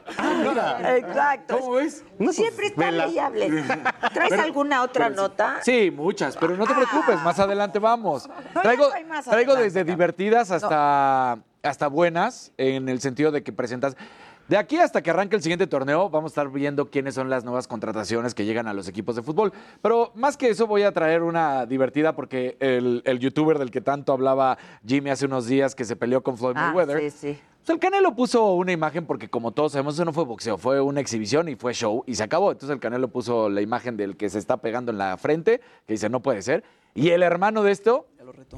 Exacto. ¿Cómo ves? Siempre está vela. hable ¿Traes alguna otra nota? Sí, muchas, pero no te preocupes, más adelante vamos. Traigo, desde divertidas hasta, hasta buenas, en el sentido de que presentas. De aquí hasta que arranque el siguiente torneo, vamos a estar viendo quiénes son las nuevas contrataciones que llegan a los equipos de fútbol. Pero más que eso, voy a traer una divertida porque el, el youtuber del que tanto hablaba Jimmy hace unos días que se peleó con Floyd Ah, Mayweather. sí, sí. Pues el Canelo puso una imagen porque como todos sabemos eso no fue boxeo, fue una exhibición y fue show y se acabó. Entonces el Canelo puso la imagen del que se está pegando en la frente, que dice no puede ser. Y el hermano de esto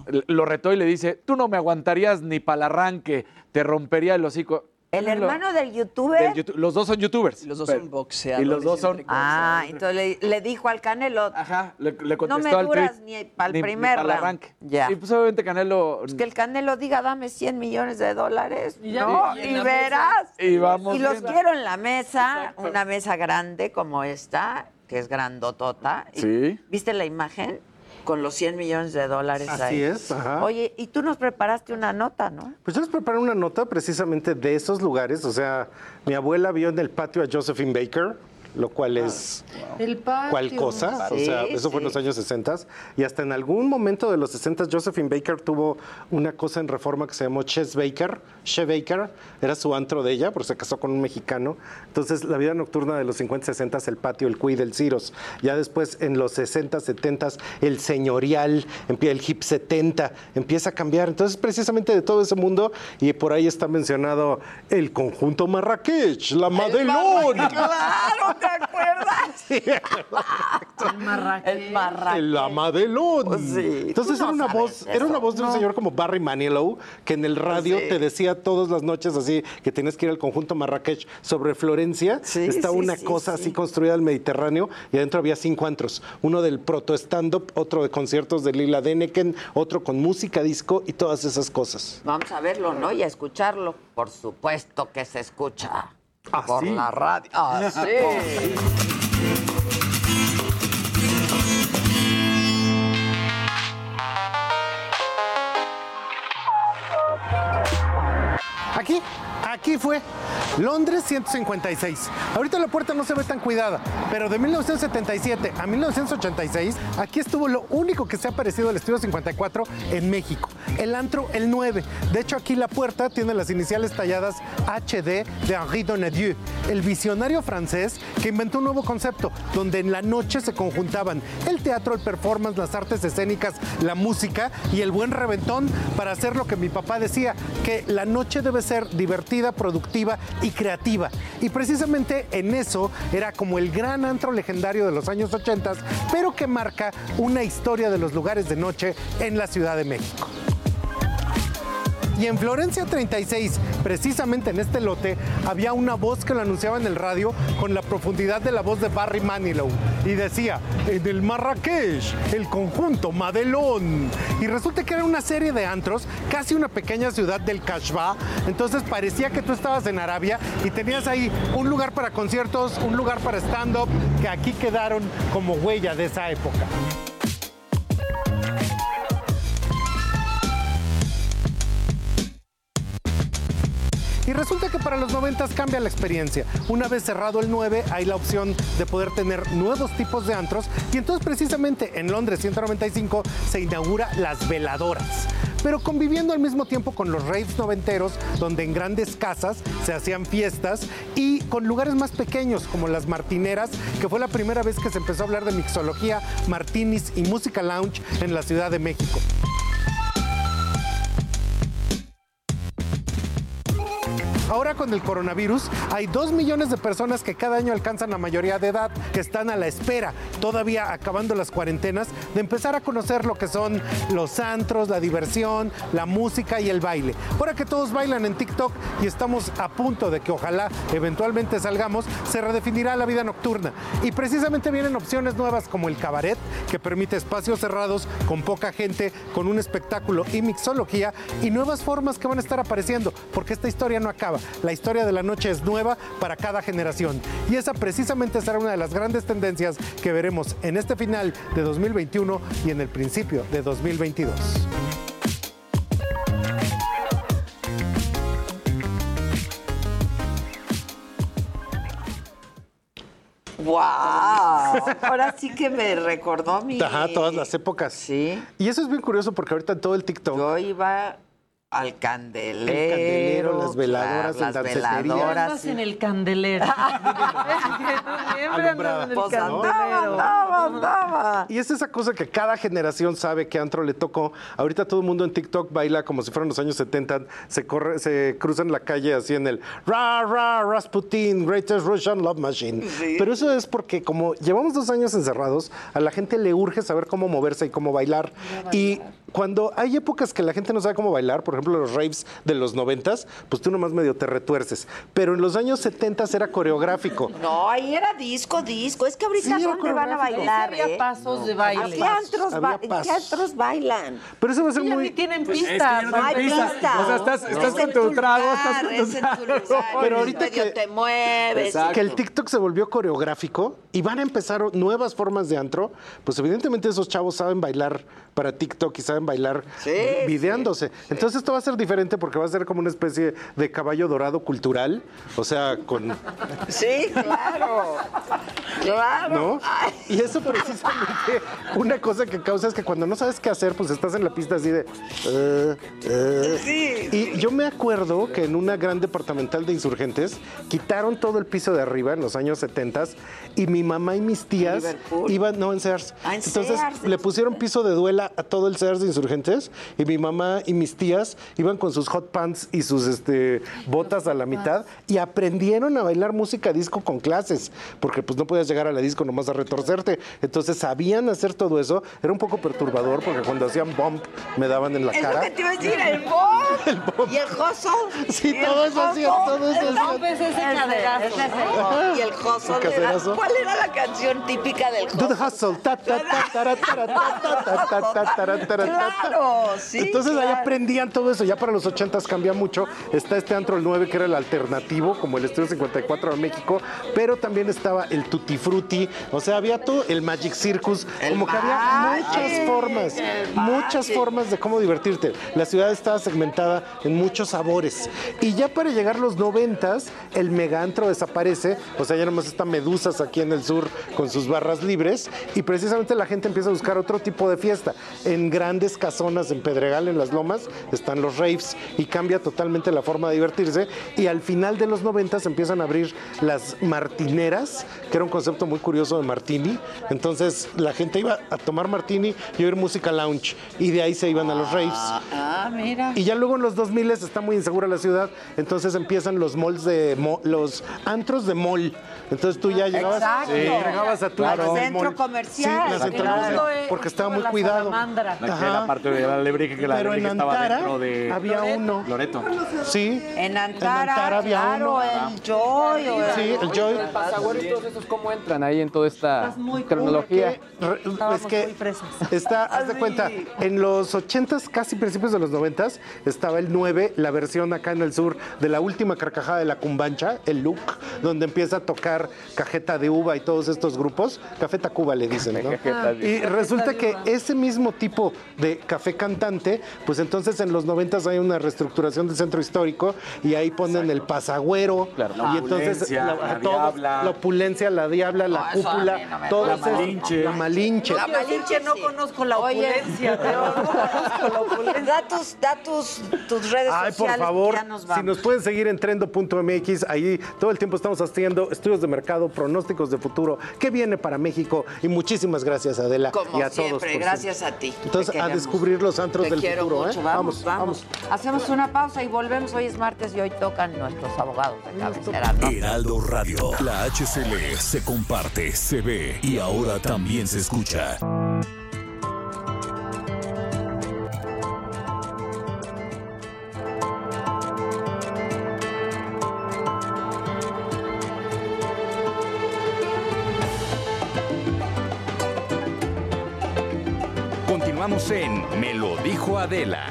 l- lo retó y le dice, tú no me aguantarías ni para el arranque, te rompería el hocico. ¿El Lo- hermano del youtuber? del los dos son youtubers. Los dos Pero- son boxeadores. Y los dos son... Ah, entonces le, le dijo al Canelo, Ajá, le, le no contestó me al duras tweet, ni para el ni- ni primer pa'l round. arranque. Ya. Y pues obviamente Canelo... Pues que el Canelo diga, dame 100 millones de dólares, Y ya ¿no? y Y la verás. Y vamos Y los quiero en la mesa, una mesa grande como esta, que es grandotota. Y- Sí. ¿Viste la imagen? Con los 100 millones de dólares Así ahí. es, ajá. Oye, y tú nos preparaste una nota, ¿no? Pues yo les preparé una nota precisamente de esos lugares. O sea, mi abuela vio en el patio a Josephine Baker, lo cual es El patio. cual cosa. o Sí, sea, eso fue en sí. los años 60. Y hasta en algún momento de los 60, Josephine Baker tuvo una cosa en reforma que se llamó Ches Baker. Che Baker era su antro de ella, porque se casó con un mexicano. Entonces, la vida nocturna de los 50, 60, el patio, el cuid, el Ciros. Ya después, en los 60, 70, el señorial, el hip 70, empieza a cambiar. Entonces, precisamente de todo ese mundo, y por ahí está mencionado el conjunto Marrakech, la Madelón. Claro, ¿te acuerdas? El marraqués. El marraqués. El Amadelón. Pues sí. Entonces era una voz, eso, era una voz de un no. señor como Barry Manilow, que en el radio Sí. te decía todas las noches así que tenías que ir al conjunto Marrakech sobre Florencia. Sí, Está sí, una sí, cosa sí. así construida al Mediterráneo y adentro había cinco antros. Uno del proto stand-up, otro de conciertos de Lila Deneken, otro con música disco y todas esas cosas. Vamos a verlo, ¿no? Y a escucharlo. Por supuesto que se escucha. Por sí? la radio. Ah, sí. Aquí, aquí fue. Londres 156. Ahorita la puerta no se ve tan cuidada, pero de 1977 a 1986, aquí estuvo lo único que se ha parecido al Estudio 54 en México. el antro El 9. De hecho, aquí la puerta tiene las iniciales talladas HD de Henri Donadieu, el visionario francés que inventó un nuevo concepto, donde en la noche se conjuntaban el teatro, el performance, las artes escénicas, la música y el buen reventón para hacer lo que mi papá decía, que la noche debe ser divertida, productiva y creativa. Y precisamente en eso era como el gran antro legendario de los años 80, pero que marca una historia de los lugares de noche en la Ciudad de México. Y en Florencia 36, precisamente en este lote, había una voz que lo anunciaba en el radio con la profundidad de la voz de Barry Manilow. Y decía, en el Marrakech, el conjunto Madelón. Y resulta que era una serie de antros, casi una pequeña ciudad del Kashba. Entonces parecía que tú estabas en Arabia y tenías ahí un lugar para conciertos, un lugar para stand-up, que aquí quedaron como huella de esa época. Resulta que para los 90 cambia la experiencia. Una vez cerrado el 9, hay la opción de poder tener nuevos tipos de antros. Y entonces precisamente en Londres 195 se inaugura las veladoras. Pero conviviendo al mismo tiempo con los raves noventeros, donde en grandes casas se hacían fiestas y con lugares más pequeños como las martineras, que fue la primera vez que se empezó a hablar de mixología, martinis y música lounge en la Ciudad de México. Ahora con el coronavirus hay dos millones de personas que cada año alcanzan la mayoría de edad, que están a la espera, todavía acabando las cuarentenas, de empezar a conocer lo que son los antros, la diversión, la música y el baile. Ahora que todos bailan en TikTok y estamos a punto de que ojalá eventualmente salgamos, se redefinirá la vida nocturna. Y precisamente vienen opciones nuevas como el cabaret, que permite espacios cerrados con poca gente, con un espectáculo y mixología, y nuevas formas que van a estar apareciendo, porque esta historia no acaba. La historia de la noche es nueva para cada generación. Y esa precisamente será una de las grandes tendencias que veremos en este final de 2021 y en el principio de 2022. ¡Wow! Ahora sí que me recordó mi. Ajá, todas las épocas. Sí. Y eso es bien curioso porque ahorita en todo el TikTok. Yo iba al candelero. El candelero, las veladoras, las veladoras. Andas en el candelero. Siempre andas en el Pues andaba, candelero. andaba, andaba. Y es esa cosa que cada generación sabe que antro le tocó. Ahorita todo el mundo en TikTok baila como si fueran los años 70. Se, corre, se cruzan la calle así en el Ra, Ra, Rasputin, Greatest Russian Love Machine. Pero eso es porque como llevamos dos años encerrados, a la gente le urge saber cómo moverse y cómo bailar. Y cuando hay épocas que la gente no sabe cómo bailar, por ejemplo los raves de los noventas, pues tú nomás medio te retuerces. Pero en los años 70 era coreográfico. No, ahí era disco, disco. Es que ahorita Sí, ¿dónde van a bailar? Sí había eh? pasos de ¿A baile. qué antros, Había ba- ¿en pasos. qué antros bailan? Pero eso va a ser Sí, muy... ni tienen Pues es que pista. No hay pista. pista. O sea, estás- Es estás con en tu trago, estás con tu trago. Pero ahorita que- te mueves. Exacto. que el TikTok se volvió coreográfico y van a empezar nuevas formas de antro, pues evidentemente esos chavos saben bailar para TikTok y saben bailar Sí, videándose. Entonces esto va a ser diferente porque va a ser como una especie de caballo dorado cultural, o sea, con... Sí, claro. Claro. ¿No? Y eso precisamente una cosa que causa es que cuando no sabes qué hacer, pues estás en la pista así de... eh, eh. Y yo me acuerdo que en una gran departamental de insurgentes quitaron todo el piso de arriba en los años 70 y mi mamá y mis tías Liverpool? iban, no, en Sears. Ah, en Entonces Sears. le pusieron piso de duela a todo el Sears de insurgentes y mi mamá y mis tías iban con sus hot pants y sus este, botas a la mitad y aprendieron a bailar música disco con clases, porque pues no podías llegar a la disco nomás a retorcerte. Entonces sabían hacer todo eso. Era un poco perturbador porque cuando hacían bump me daban en la Es lo cara. que te iba a decir, el bomb. Y el hustle. Sí, Y todo eso hustle. todo eso El bomb es ese caderazo. Y el caderazo. ¿Cuál era la canción típica del Do the hustle? hustle. Ta, ta, ta, tara, tara, ta, ta, ta, ta, ta, tara, tara, ta, ta. Claro, sí, Entonces ahí claro. aprendían todo eso. Ya para los 80 cambia mucho. Está este antro el 9 que era el alternativo, como el Estudio 54 de México, pero también estaba el Tutti Frutti, o sea, había todo el Magic Circus, como que había muchas formas, muchas formas de cómo divertirte. La ciudad estaba segmentada en muchos sabores. Y ya para llegar los 90 el megantro desaparece, o sea, ya nomás está Medusas aquí en el sur con sus barras libres y precisamente la gente empieza a buscar otro tipo de fiesta en grandes grandes casonas en Pedregal, en las lomas, están los raves y cambia totalmente la forma de divertirse. Y al final de los 90 empiezan a abrir las martineras, que era un concepto muy curioso de martini. Entonces la gente iba a tomar martini y oír música lounge. Y de ahí se iban a los raves. Ah, mira. Y ya luego en los 2000 está muy insegura la ciudad, entonces empiezan los malls de mo- los antros de mall. Entonces tú ya llegabas, Exacto. sí, llegabas a tu centro comercial. Sí, Claro. porque estaba muy cuidado. La parte de la Alebrije, que la Pero en estaba Antara dentro de había uno. Loreto. Sí. En Antara, Antara había claro, uno. el Joy. o Sí, el Joy. Y todos esos, ¿cómo entran ahí en toda esta cronología? Es que está, haz de cuenta, en los 80s, casi principios de los 90s, estaba el 9, la versión acá en el sur de la última carcajada de la Cumbancha, el Look, donde empieza a tocar Cajeta de Uva y todos estos grupos. Café Tacuba le dicen, ¿no? Y resulta que ese mismo tipo de café cantante, pues entonces en los 90s hay una reestructuración del centro histórico y ahí ponen el pasagüero. La y entonces la todos- diabla. la opulencia, la diabla, la No, cúpula, no me todo La Malinche. La Malinche. La Malinche no conozco la opulencia, pero no conozco la opulencia. Da tus, da tus, tus redes Ay, por sociales. favor, ya nos si nos pueden seguir en trendo.mx, ahí todo el tiempo estamos haciendo estudios de mercado, pronósticos de futuro, qué viene para México y muchísimas gracias Adela Como y a siempre, todos. gracias a ti. Entonces. Descubrir los antros Te del quiero futuro, mucho. ¿eh? Vamos, vamos, Hacemos una pausa y volvemos. Hoy es martes y hoy tocan nuestros abogados de cabecera, ¿no? Heraldo Radio. La HCL se comparte, se ve y ahora también se escucha. Continuamos en Me lo dijo Adela.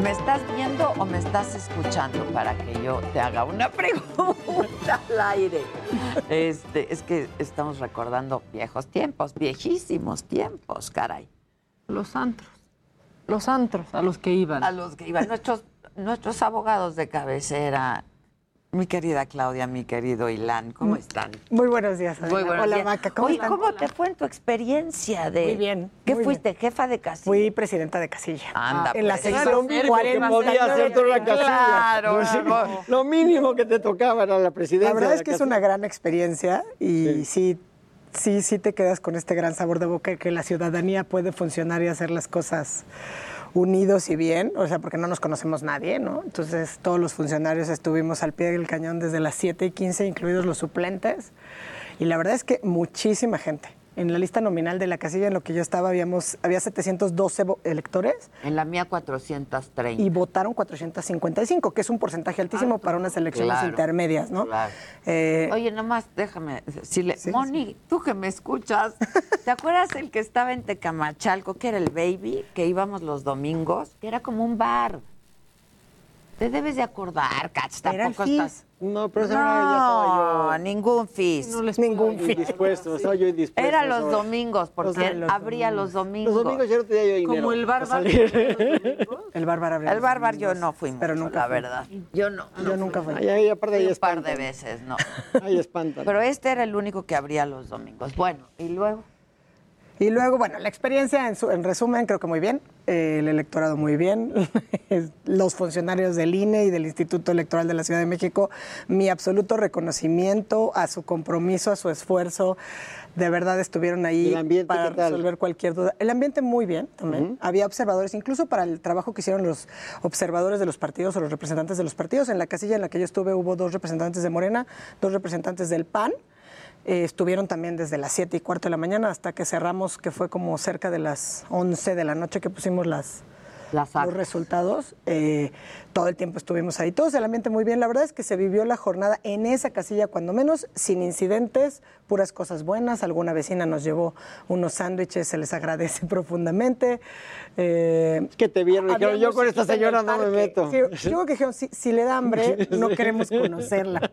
¿Me estás viendo o me estás escuchando para que yo te haga una pregunta al aire? Este, es que estamos recordando viejos tiempos, viejísimos tiempos, caray. Los antros. Los antros a los que iban. A los que iban nuestros, nuestros abogados de cabecera. Mi querida Claudia, mi querido Ilan, ¿cómo están? Muy buenos días. Adela. Muy buenos Hola, días. Maca, ¿cómo Oye, están? ¿cómo te fue en tu experiencia de Muy bien, ¿Qué muy fuiste? ¿Jefa de casilla? Fui presidenta de casilla. Anda, en la pues. sección Lo mínimo que 40. podía hacer la casilla. Claro, Lo- amor. Lo mínimo que te tocaba era la presidencia. La verdad es que es una gran experiencia y sí. sí, sí, te quedas con este gran sabor de boca que la ciudadanía puede funcionar y hacer las cosas unidos y bien, o sea, porque no nos conocemos nadie, ¿no? Entonces todos los funcionarios estuvimos al pie del cañón desde las 7 y 15, incluidos los suplentes, y la verdad es que muchísima gente. En la lista nominal de la casilla en lo que yo estaba habíamos, había 712 vo- electores En la mía 430. y votaron 455, que es un porcentaje altísimo para unas elecciones Claro, intermedias, ¿no? claro. Eh, Oye, nomás déjame decirle, Moni, tú que me escuchas, ¿te acuerdas el que estaba en Tecamachalco, que era el Baby, que íbamos los domingos? Que era como un bar. Te debes de acordar, el tampoco estás... No, pero esa no, ya estaba yo ningún fizz. ningún indispuesto, estaba yo indispuesto. Era los domingos, porque O sea, los abría los domingos. Los domingos ya no tenía yo dinero. Como el bárbaro. el bárbaro abría El bárbaro yo domingos, no fui mucho, pero nunca la fui. verdad. Yo no. Yo nunca fui. Ay, ay, aparte ahí Fui un par de veces, no. Ahí espantan. Pero este era el único que abría los domingos. Bueno, y luego. Y luego, bueno, la experiencia, en, su- en resumen, creo que muy bien. Eh, el electorado muy bien. Los funcionarios del INE y del Instituto Electoral de la Ciudad de México, mi absoluto reconocimiento a su compromiso, a su esfuerzo. De verdad estuvieron ahí ¿Y el ambiente para resolver cualquier duda. El ambiente muy bien también. Había observadores, incluso para el trabajo que hicieron los observadores de los partidos o los representantes de los partidos. En la casilla en la que yo estuve hubo dos representantes de Morena, dos representantes del PAN. Eh, estuvieron también desde las 7 y cuarto de la mañana hasta que cerramos, que fue como cerca de las 11 de la noche que pusimos las, Las los resultados. Eh, todo el tiempo estuvimos ahí. Todos el ambiente muy bien. La verdad es que se vivió la jornada en esa casilla, cuando menos, sin incidentes, puras cosas buenas. Alguna vecina nos llevó unos sándwiches, se les agradece profundamente. Eh, que te vieron dijeron, yo con esta señora no me meto. Sí, yo creo que dijeron, si, si le da hambre, no queremos conocerla.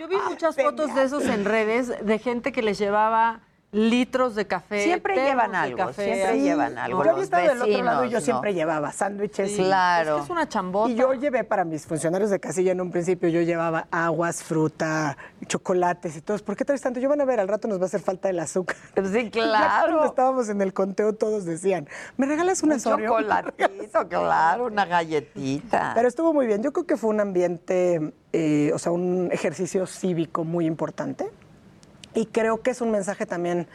Yo vi muchas fotos de esos en redes de gente que les llevaba litros de café. Siempre llevan algo, café. siempre llevan algo. Yo había estado del otro lado y yo siempre ¿no? llevaba sándwiches. Sí. Claro. Es que es una chambota. Y yo llevé para mis funcionarios de casilla en un principio, yo llevaba aguas, fruta, chocolates y todo. ¿Por qué traes tanto? Yo van a ver, al rato nos va a hacer falta el azúcar. Sí, claro. cuando estábamos en el conteo todos decían, ¿me regalas un Un Oreo?" chocolatito, claro, una galletita. Pero estuvo muy bien. Yo creo que fue un ambiente, eh, o sea, un ejercicio cívico muy importante. Y creo que es un mensaje también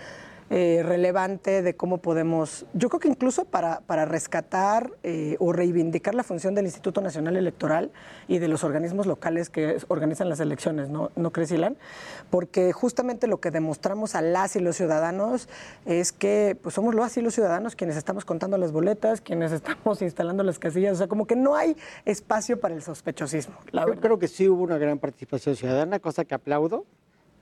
eh, relevante de cómo podemos, yo creo que incluso para, para rescatar eh, o reivindicar la función del Instituto Nacional Electoral y de los organismos locales que organizan las elecciones, ¿no, ¿No crees, Ilan? Porque justamente lo que demostramos a las y los ciudadanos es que pues, somos las y los ciudadanos quienes estamos contando las boletas, quienes estamos instalando las casillas, o sea, como que no hay espacio para el sospechosismo. La Yo creo que sí hubo una gran participación ciudadana, cosa que aplaudo.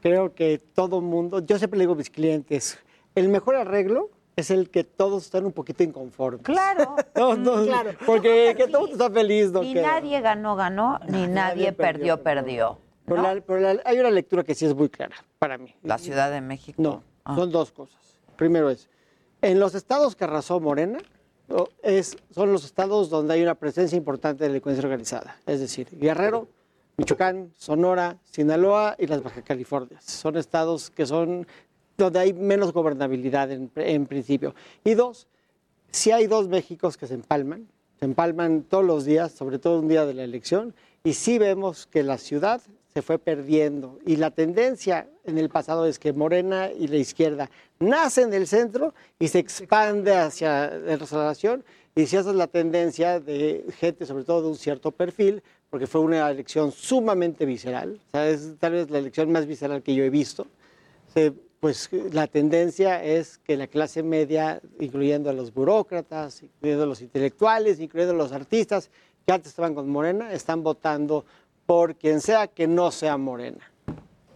Creo que todo mundo, yo siempre le digo a mis clientes, el mejor arreglo es el que todos están un poquito inconformes. Claro. Todos, todos, Claro. Porque que todo el mundo está feliz. ¿no? Ni Que- nadie ganó, ganó, ni nadie perdió, perdió. Pero, la- pero la- hay una lectura que sí es muy clara para mí. La Ciudad de México. No, Ah. son dos cosas. Primero es, en los estados que arrasó Morena, es, son los estados donde hay una presencia importante de delincuencia organizada. Es decir, Guerrero, Michoacán, Sonora, Sinaloa y las Baja Californias. Son estados que son donde hay menos gobernabilidad en, principio. Y dos, si hay dos Méxicos que se empalman, se empalman todos los días, sobre todo un día de la elección, y sí vemos que la ciudad se fue perdiendo. Y la tendencia en el pasado es que Morena y la izquierda nacen del centro y se expande hacia la restauración. Y si esa es la tendencia de gente, sobre todo de un cierto perfil, porque fue una elección sumamente visceral, o sea, es tal vez la elección más visceral que yo he visto, pues la tendencia es que la clase media, incluyendo a los burócratas, incluyendo a los intelectuales, incluyendo a los artistas que antes estaban con Morena, están votando por quien sea que no sea Morena.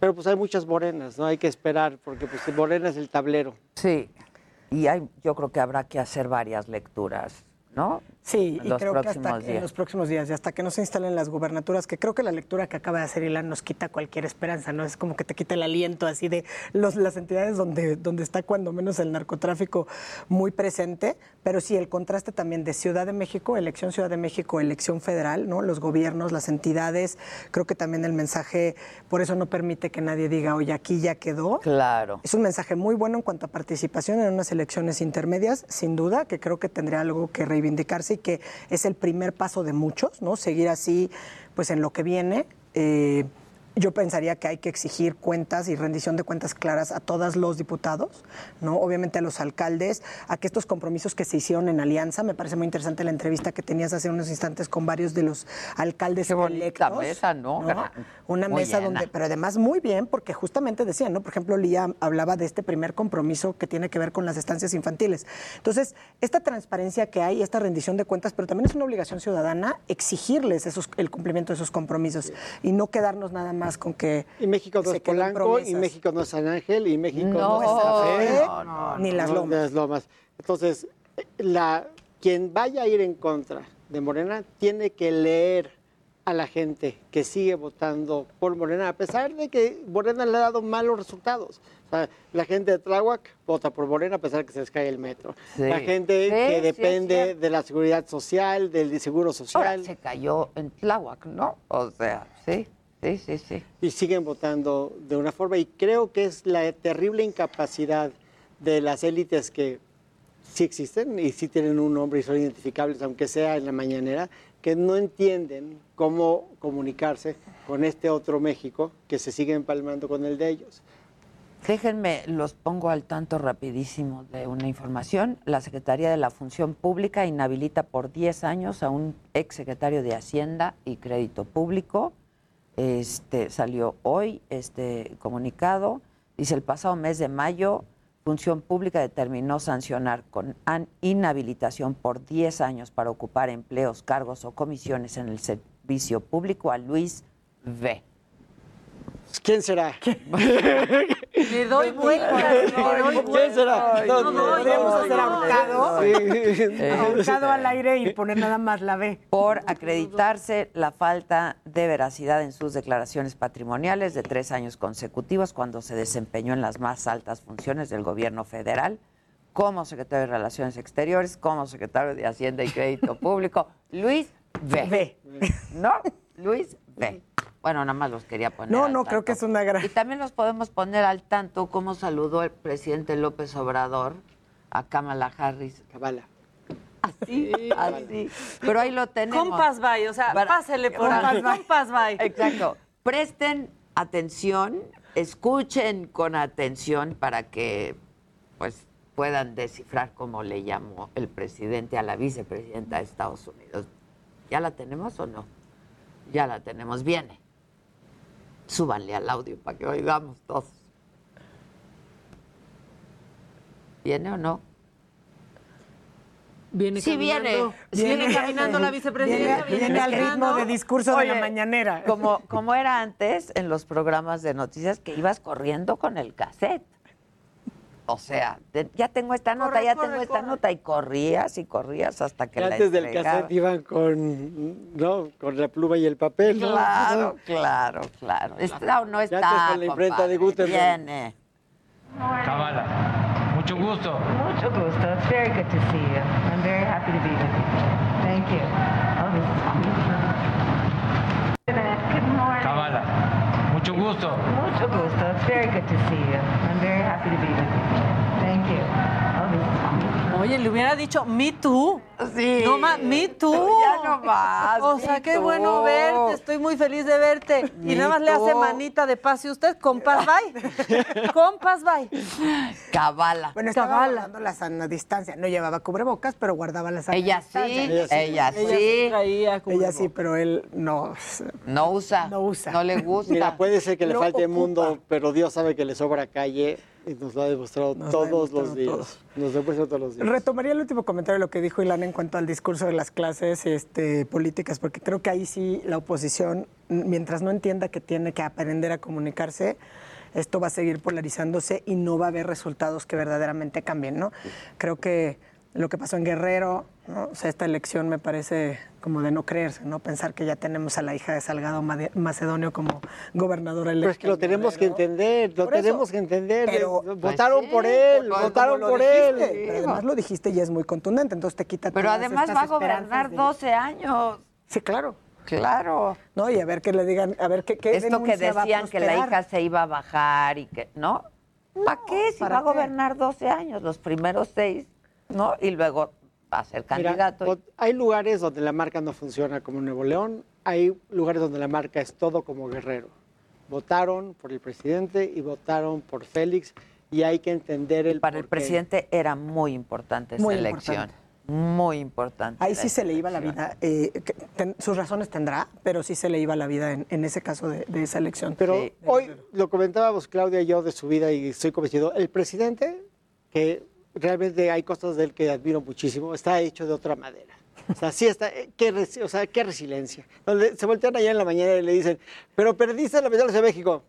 Pero pues hay muchas morenas, ¿no? Hay que esperar, porque pues Morena es el tablero. Sí, y hay, yo creo que habrá que hacer varias lecturas, ¿no? Sí, y creo que hasta en los próximos días, y hasta que no se instalen las gubernaturas, que creo que la lectura que acaba de hacer Ilan nos quita cualquier esperanza, ¿no? Es como que te quita el aliento así de los, las entidades donde, donde está cuando menos el narcotráfico muy presente, pero sí el contraste también de Ciudad de México, elección Ciudad de México, elección federal, ¿no? Los gobiernos, las entidades, creo que también el mensaje, por eso no permite que nadie diga, oye, aquí ya quedó. Claro. Es un mensaje muy bueno en cuanto a participación en unas elecciones intermedias, sin duda, que creo que tendría algo que reivindicarse y que es el primer paso de muchos, ¿no? Seguir así, pues en lo que viene. Eh, yo pensaría que hay que exigir cuentas y rendición de cuentas claras a todos los diputados, ¿no? Obviamente a los alcaldes, a que estos compromisos que se hicieron en alianza, me parece muy interesante la entrevista que tenías hace unos instantes con varios de los alcaldes electos. mesa, ¿no? Una Muy mesa llena. donde, pero además muy bien, porque justamente decían, ¿no? Por ejemplo, Lía hablaba de este primer compromiso que tiene que ver con las estancias infantiles. Entonces, esta transparencia que hay, esta rendición de cuentas, pero también es una obligación ciudadana exigirles esos, el cumplimiento de esos compromisos y no quedarnos nada más con que. Y México no es Polanco, y. México no es San Ángel, y México No, no, es Fe, no, no, ni las no, lomas. las lomas. Entonces, la, quien vaya a ir en contra de Morena tiene que leer a la gente que sigue votando por Morena, a pesar de que Morena le ha dado malos resultados. O sea, la gente de Tláhuac vota por Morena a pesar de que se les cae el metro. Sí. La gente Sí, que sí, depende cierto. de la seguridad social, del seguro social. Ahora se cayó en Tláhuac, ¿no? O sea, sí, sí, sí, sí. y siguen votando de una forma y creo que es la terrible incapacidad de las élites que sí existen y sí tienen un nombre y son identificables, aunque sea en la mañanera, que no entienden cómo comunicarse con este otro México que se sigue empalmando con el de ellos. Déjenme, los pongo al tanto rapidísimo de una información. La Secretaría de la Función Pública inhabilita por 10 años a un exsecretario de Hacienda y Crédito Público. Este salió hoy este comunicado. Dice el pasado mes de mayo, Función Pública determinó sancionar con inhabilitación por 10 años para ocupar empleos, cargos o comisiones en el servicio público a Luis V. ¿Quién será? Le doy vueltas, le doy ¿Quién será? No, no, Podríamos no, hacer ahorcado. Ahorcado al aire y poner nada más la B. Por acreditarse la falta de veracidad en sus declaraciones patrimoniales de tres años consecutivos cuando se desempeñó en las más altas funciones del gobierno federal como secretario de Relaciones Exteriores, como secretario de Hacienda y Crédito Público, Luis B. ¿No? Luis B. Bueno, nada más los quería poner. No, al no, creo que es una gran. Y también los podemos poner al tanto cómo saludó el presidente López Obrador a Kamala Harris. Kamala. Así, así. Pero ahí lo tenemos. Compas bye, o sea, Para- pásele por Compas ahí. bye. Compas bye. Exacto. Presten atención, escuchen con atención para que pues puedan descifrar cómo le llamó el presidente a la vicepresidenta de Estados Unidos. ¿Ya la tenemos o no? Ya la tenemos. Viene. Súbanle al audio para que oigamos todos. ¿Viene o no? Viene Sí, caminando. viene. Viene, caminando la vicepresidenta. Viene, viene al ritmo de discurso de la mañanera. Como, como era antes en los programas de noticias que ibas corriendo con el cassette. O sea, de- ya tengo esta nota, Corre, ya corre, tengo esta corre. nota y corrías y corrías hasta que Que la antes del cassette iban con, ¿no? con la pluma y el papel. ¿no? Claro, claro, claro. ¿Está o no está? antes con la imprenta de? Gutenberg. Viene. Kamala, mucho gusto. Mucho gusto. It's very good to see you. I'm very happy to be with you. Thank you. Gusto. Mucho gusto. It's very good to see you. I'm very happy to be with you. Thank you. Oye, le hubiera dicho me too. Sí. No más, me too. Ya no más, O sea, qué too. bueno verte. Estoy muy feliz de verte. Me y nada más le hace manita de paz. ¿Y usted? Compas bye. Compas bye. Cabala. Bueno, estaba Cabala. guardando la sana distancia. No llevaba cubrebocas, pero guardaba la sana Ella sí, distancia. ella sí. Ella sí traía Ella sí, pero él no. No usa. No usa. No le gusta. Mira, puede ser que le falte ocupa. mundo, pero Dios sabe que le sobra calle y nos lo ha demostrado Nos todos los días. Nos demuestra todos los días. Retomaría el último comentario de lo que dijo Ilana en cuanto al discurso de las clases este, políticas, porque creo que ahí sí la oposición, mientras no entienda que tiene que aprender a comunicarse, esto va a seguir polarizándose y no va a haber resultados que verdaderamente cambien, ¿no? Creo que lo que pasó en Guerrero, ¿no? o sea, esta elección me parece como de no creerse, ¿no? Pensar que ya tenemos a la hija de Salgado Macedonio como gobernadora electa. Pero es que lo en tenemos que entender, lo Por eso. tenemos que entender. Pero- votaron Pues sí, por él, pues, votaron lo por dijiste, él. Pero además lo dijiste y es muy contundente, entonces te quita Pero todas además estas va a gobernar de- 12 años. Sí, claro. Claro. No, y a ver qué le digan, a ver qué, qué Esto que decían que la hija se iba a bajar y que, ¿no? ¿Para qué? Si ¿para va a gobernar 12 años, los primeros seis, ¿no? Y luego va a ser Mira, candidato. hay lugares donde la marca no funciona como Nuevo León, hay lugares donde la marca es todo como Guerrero. Votaron por el presidente y votaron por Félix y hay que entender el Para el presidente era muy importante esa Muy elección. importante. Muy importante. Ahí sí se le iba la vida. eh, ten- sus razones tendrá, pero sí se le iba la vida en, en ese caso de, de esa elección. Pero hoy lo comentábamos Claudia y yo de su vida y estoy convencido, el presidente, que realmente hay cosas de él que admiro muchísimo, está hecho de otra madera. O sea, sí está, eh, qué, o sea, qué resiliencia. Donde se voltean allá en la mañana y le dicen, pero perdiste la medalla de México.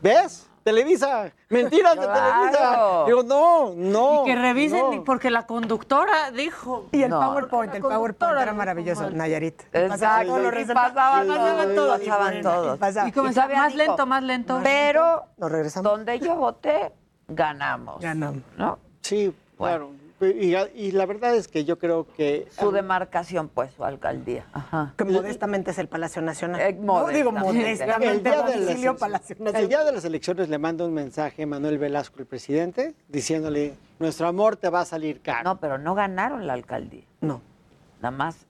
¿Ves? Televisa, mentiras de Televisa. Claro. Digo, no, no. Y que revisen, no. porque la conductora dijo. Y el No. PowerPoint, el PowerPoint era maravilloso, mal. Nayarit. Exacto, y resultados. pasaban, Pasaban todos. pasaban todos. Y como Y decía, todavía más dijo, lento, más lento. Pero Nos regresamos. donde yo voté, ganamos. Ganamos. ¿No? Sí, claro. Y, y la verdad es que yo creo que... Su demarcación, pues, su alcaldía. Ajá. Que modestamente es el Palacio Nacional. Eh, no digo modestamente. El día, de las, domicilio Palacio el Nacional. día de las elecciones le manda un mensaje Manuel Velasco, el presidente, diciéndole, nuestro amor te va a salir caro. No, pero no ganaron la alcaldía. No. Nada más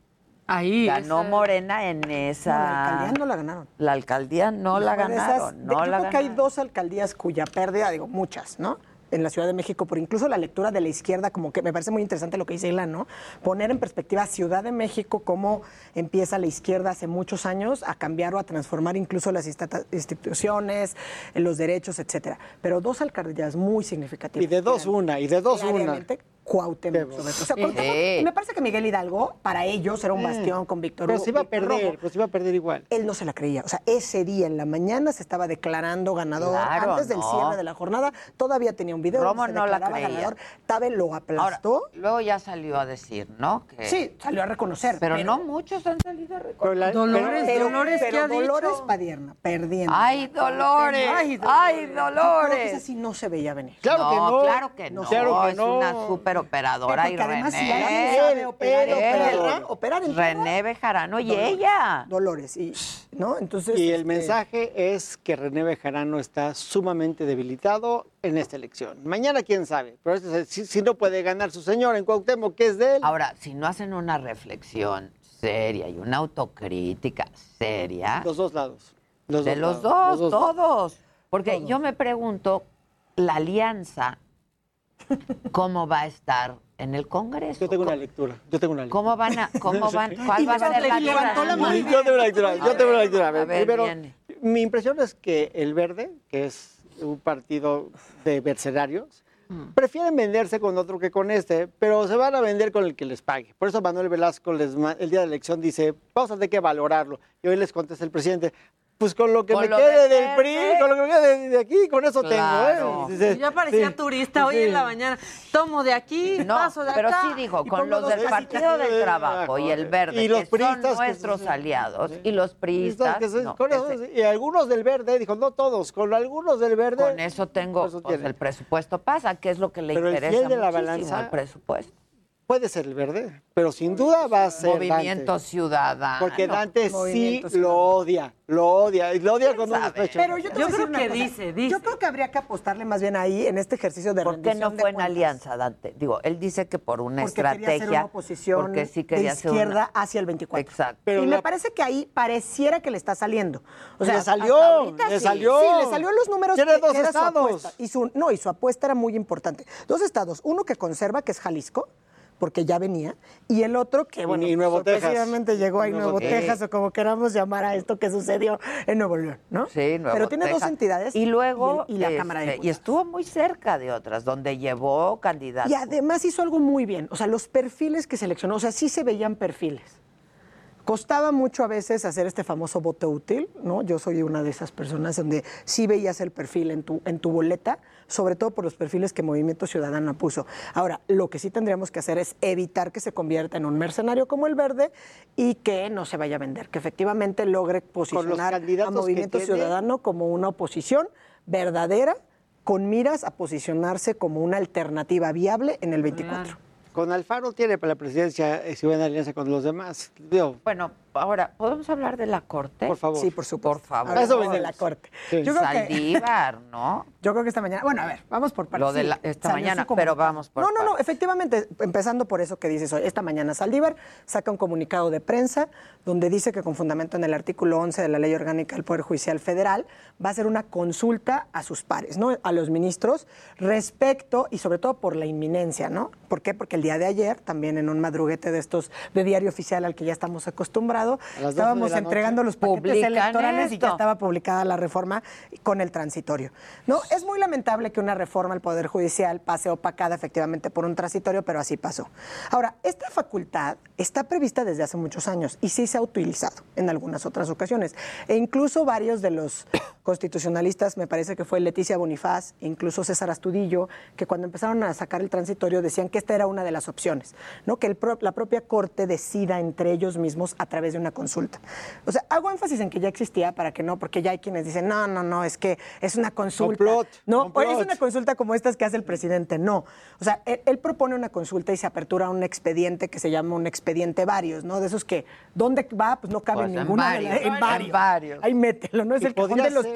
Ahí. ganó esa- Morena en esa. No, la alcaldía no la ganaron. La alcaldía no la esas- ganaron. No yo la creo que hay dos alcaldías cuya pérdida, digo, muchas, ¿no? En la Ciudad de México, por incluso la lectura de la izquierda, como que me parece muy interesante lo que dice Ilan, ¿no? Poner en perspectiva Ciudad de México, cómo empieza la izquierda hace muchos años a cambiar o a transformar incluso las instituciones, los derechos, etcétera. Pero dos alcaldías muy significativas. Y de dos una, y de dos una. Cuauhtémoc, sobre todo. O sea, Sí. Cuauhtémoc- Sí. me parece que Miguel Hidalgo, para ellos, era un Sí. bastión con Víctor Pero Hugo- se iba a perder, Romo. pues se iba a perder igual. Él no se la creía. O sea, ese día en la mañana se estaba declarando ganador. Claro, Antes del no. cierre de la jornada, todavía tenía un video. donde Romo se no la creía. ganador. Tabe lo Ahora, aplastó. luego ya salió a decir, ¿no? Que- Sí, salió a reconocer. Pero, no muchos han salido a reconocer. Pero la- Dolores, pero- Dolores, pero ¿qué ha Dolores dicho? Padierna, perdiendo. ¡Ay, Dolores! ¡Ay, Yo creo que Dolores! esa sí no se veía venir. Claro que no. Claro que no. Claro que es no. una súper operadora. Y además, si René. sabe operar, Él, operar, operar en René Bejarano y Dolores. ella. Dolores, y, ¿no? Entonces. Y el este, mensaje es que René Bejarano está sumamente debilitado en esta elección. Mañana quién sabe, pero este- si, si no puede ganar su señor en Cuauhtémoc, que es de él. Ahora, si no hacen una reflexión seria y una autocrítica seria. Los dos lados. Los de dos los lados, dos, los dos todos. Porque yo me pregunto, la alianza, ¿cómo va a estar en el Congreso? Yo tengo una lectura. Yo tengo una lectura. ¿Cómo van a, cómo van, cuál va a ser la lectura? Yo tengo una lectura. Yo tengo una lectura. A ver, primero, viene. mi impresión es que el Verde, que es un partido de mercenarios, Mm. prefieren venderse con otro que con este, pero se van a vender con el que les pague. Por eso Manuel Velasco les el día de la elección dice, vamos a tener que valorarlo. Y hoy les contesta el presidente, pues con lo que Con me lo quede del del PRI, con lo que me quede de, aquí, con eso Claro. tengo. ¿eh? Ya parecía sí, turista hoy sí. en la mañana. Tomo de aquí, No, paso de pero acá. sí dijo, con los del. Partido del Trabajo y el Verde, Y los que priistas son que- nuestros aliados, y los Priistas que se- no, con que eso- se- y algunos del verde, dijo, no todos, con algunos del verde. con eso tengo, eso pues, tiene. el presupuesto pasa, que es lo que le Pero el interesa fiel de la balanza- al presupuesto. Puede ser el verde, pero sin duda va a ser Movimiento Dante. Ciudadano. Porque Dante sí lo odia, lo odia, y lo odia con un despecho. Pero yo, te Yo voy a decir creo que una cosa. dice, dice. Yo creo que habría que apostarle más bien ahí en este ejercicio de ¿Por qué no de fue en alianza, Dante? Digo, él dice que por una Porque quería hacer estrategia. una oposición porque sí de quería hacer una- izquierda hacia el 24. Exacto. Pero y la- me parece que ahí pareciera que le está saliendo. O sea, Le salió, le sí. salió. Sí, le salió en los números. Tiene dos que era su estados. Y su, no, y su apuesta era muy importante. Dos estados. Uno que conserva, que es Jalisco, porque ya venía. Y el otro que, bueno, y Nuevo Texas. sorpresivamente llegó ahí Nuevo Nuevo Texas. Texas, o como queramos llamar a esto que sucedió en Nuevo León, ¿no? Sí, Nuevo Pero tiene dos Texas. entidades. Y luego. Y, el- y la este, Cámara de Y Diputados. estuvo muy cerca de otras, donde llevó candidatos. Y además hizo algo muy bien. O sea, los perfiles que seleccionó, o sea, sí se veían perfiles. Costaba mucho a veces hacer este famoso voto útil, ¿no? Yo soy una de esas personas donde sí veías el perfil en tu, en tu boleta, sobre todo por los perfiles que Movimiento Ciudadano puso. Ahora, lo que sí tendríamos que hacer es evitar que se convierta en un mercenario como el verde y que no se vaya a vender, que efectivamente logre posicionar a Movimiento tiene- Ciudadano como una oposición verdadera con miras a posicionarse como una alternativa viable en el 24. Con Alfaro tiene para la presidencia eh, si en alianza con los demás. Digo, Bueno, ahora, ¿podemos hablar de la corte? por favor. Sí, por supuesto. Por favor. Eso Hablamos de la corte. Sí. Yo creo que, Saldívar, ¿no? yo creo que esta mañana, bueno, a ver, vamos por partes. Lo de la- esta salió mañana, pero vamos por No, no, no, efectivamente, empezando por eso que dices hoy, esta mañana Saldívar saca un comunicado de prensa donde dice que con fundamento en el artículo 11 de la Ley Orgánica del Poder Judicial Federal va a hacer una consulta a sus pares, ¿no? A los ministros respecto y sobre todo por la inminencia, ¿no? ¿Por qué? Porque el día de ayer, también en un madruguete de estos de diario oficial al que ya estamos acostumbrados, A las 12 de estábamos entregando noche. los paquetes Publican electorales y ya estaba publicada la reforma con el transitorio. No, es muy lamentable que una reforma al Poder Judicial pase opacada efectivamente por un transitorio, pero así pasó. Ahora, esta facultad está prevista desde hace muchos años y sí se ha utilizado en algunas otras ocasiones. E incluso varios de los constitucionalistas, me parece que fue Leticia Bonifaz, e incluso César Astudillo, que cuando empezaron a sacar el transitorio decían que esta era una de las opciones, ¿no? que el pro- la propia Corte decida entre ellos mismos a través de una consulta. O sea, hago énfasis en que ya existía para que no, porque ya hay quienes dicen, no, no, no, es que es una consulta. Complot, no, complot. es una consulta como estas que hace el presidente, no. O sea, él, él propone una consulta y se apertura un expediente que se llama un expediente varios, ¿no? De esos que, ¿dónde va? Pues no cabe Pues en ninguna las- varios, en en varios. varios. Ahí mételo, no es Y el cajón de los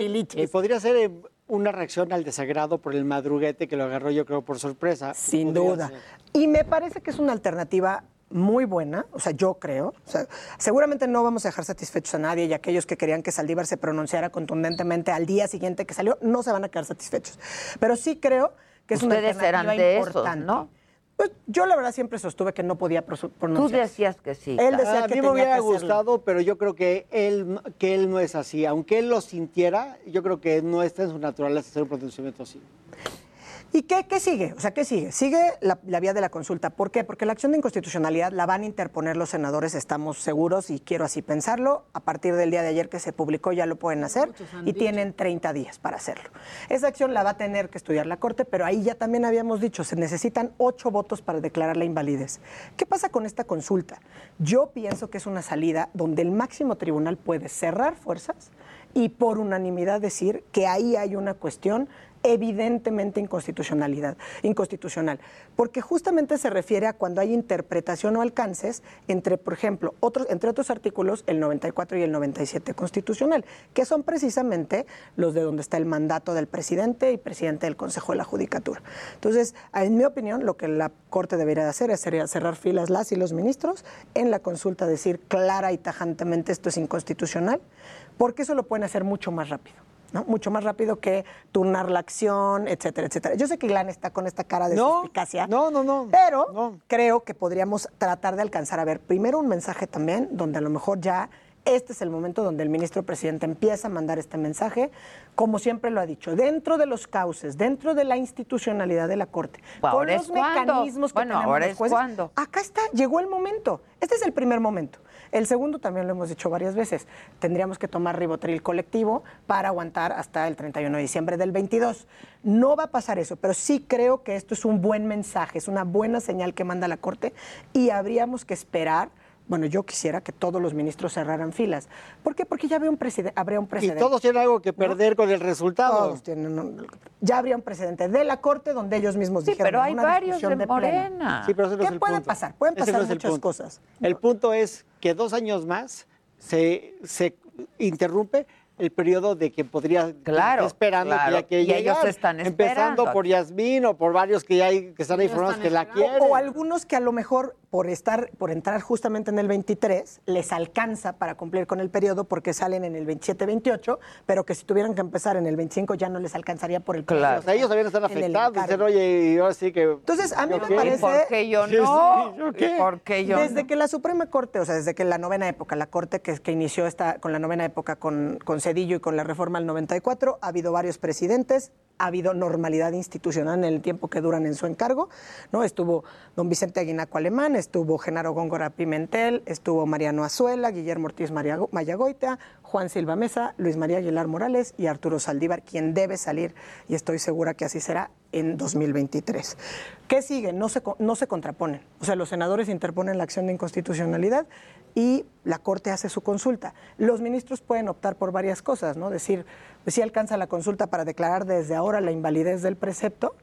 Y podría ser eh, una reacción al desagrado por el madruguete que lo agarró yo creo por sorpresa. Sin duda. ser. Y me parece que es una alternativa muy buena, o sea, yo creo. O sea, seguramente no vamos a dejar satisfechos a nadie y aquellos que querían que Saldívar se pronunciara contundentemente al día siguiente que salió, no se van a quedar satisfechos. Pero sí creo que es una alternativa eran de esos, importante. ¿no? Pues yo la verdad siempre sostuve que no podía prosu- Tú pronunciar. decías que sí. Él decía a que mí me hubiera gustado, pero yo creo que él, que él no es así. Aunque él lo sintiera, yo creo que no está en su naturaleza hacer un pronunciamiento así. ¿Y qué, qué sigue? O sea, ¿qué sigue? Sigue la, la vía de la consulta. ¿Por qué? Porque la acción de inconstitucionalidad la van a interponer los senadores, estamos seguros, y quiero así pensarlo. A partir del día de ayer que se publicó ya lo pueden hacer y tienen 30 días para hacerlo. Esa acción la va a tener que estudiar la Corte, pero ahí ya también habíamos dicho, se necesitan ocho votos para declarar la invalidez. ¿Qué pasa con esta consulta? Yo pienso que es una salida donde el máximo tribunal puede cerrar fuerzas y por unanimidad decir que ahí hay una cuestión evidentemente inconstitucionalidad, inconstitucional, porque justamente se refiere a cuando hay interpretación o alcances entre, por ejemplo, otros, entre otros artículos, el 94 y el 97 constitucional, que son precisamente los de donde está el mandato del presidente y presidente del Consejo de la Judicatura. Entonces, en mi opinión, lo que la Corte debería hacer es cerrar filas las y los ministros, en la consulta decir clara y tajantemente esto es inconstitucional, porque eso lo pueden hacer mucho más rápido. ¿No? Mucho más rápido que turnar la acción, etcétera, etcétera. Yo sé que Ilan está con esta cara de No, suspicacia. no, no, no. Pero creo que podríamos tratar de alcanzar a ver primero un mensaje también donde a lo mejor ya este es el momento donde el ministro presidente empieza a mandar este mensaje, como siempre lo ha dicho, dentro de los cauces, dentro de la institucionalidad de la Corte, Ahora con los cuando. mecanismos que Bueno, tenemos ahora los es jueces. cuando. Acá está, llegó el momento. Este es el primer momento. El segundo también lo hemos dicho varias veces. Tendríamos que tomar ribotril colectivo para aguantar hasta el 31 de diciembre del 22. No va a pasar eso, pero sí creo que esto es un buen mensaje, es una buena señal que manda la Corte y habríamos que esperar. Bueno, yo quisiera que todos los ministros cerraran filas. ¿Por qué? Porque ya habría un, habría un Y precedente. todos tienen algo que perder con el resultado. Todos tienen un- ya habría un precedente de la Corte donde ellos mismos Sí, dijeron pero hay una varios discusión de pleno. Morena. Sí, pero ese no ¿Qué es el puede punto. pasar? Pueden Ese pasar no muchas punto. cosas. El punto es que dos años más se, se interrumpe el periodo de que podría Claro, estar esperando claro. que ya que Y ellos están empezando esperando. por Yasmín o por varios que ya hay, que están ahí informados que la quieren. O, o algunos que a lo mejor por estar, por entrar justamente en el 23, les alcanza para cumplir con el periodo porque salen en el 27-28, pero que si tuvieran que empezar en el 25 ya no les alcanzaría por el O sea, ellos también están afectados. Dicen, oye, y ahora sí que. Entonces, a mí ¿yo me qué? parece. ¿Por qué yo no? sí, ¿yo qué? ¿Por qué yo desde no? que la Suprema Corte, o sea, desde que la novena época, la Corte que, que inició esta, con la novena época con, con Cedillo y con la reforma del 94, ha habido varios presidentes, ha habido normalidad institucional en el tiempo que duran en su encargo, ¿no? Estuvo don Vicente Aguinaco Alemán, estuvo Genaro Góngora Pimentel, estuvo Mariano Azuela, Guillermo Ortiz Mayagoita, Juan Silva Mesa, Luis María Aguilar Morales y Arturo Saldívar, quien debe salir, y estoy segura que así será, en 2023. ¿Qué sigue? No se, no se contraponen. O sea, los senadores interponen la acción de inconstitucionalidad y la Corte hace su consulta. Los ministros pueden optar por varias cosas, ¿no? Decir, pues si alcanza la consulta para declarar desde ahora la invalidez del precepto,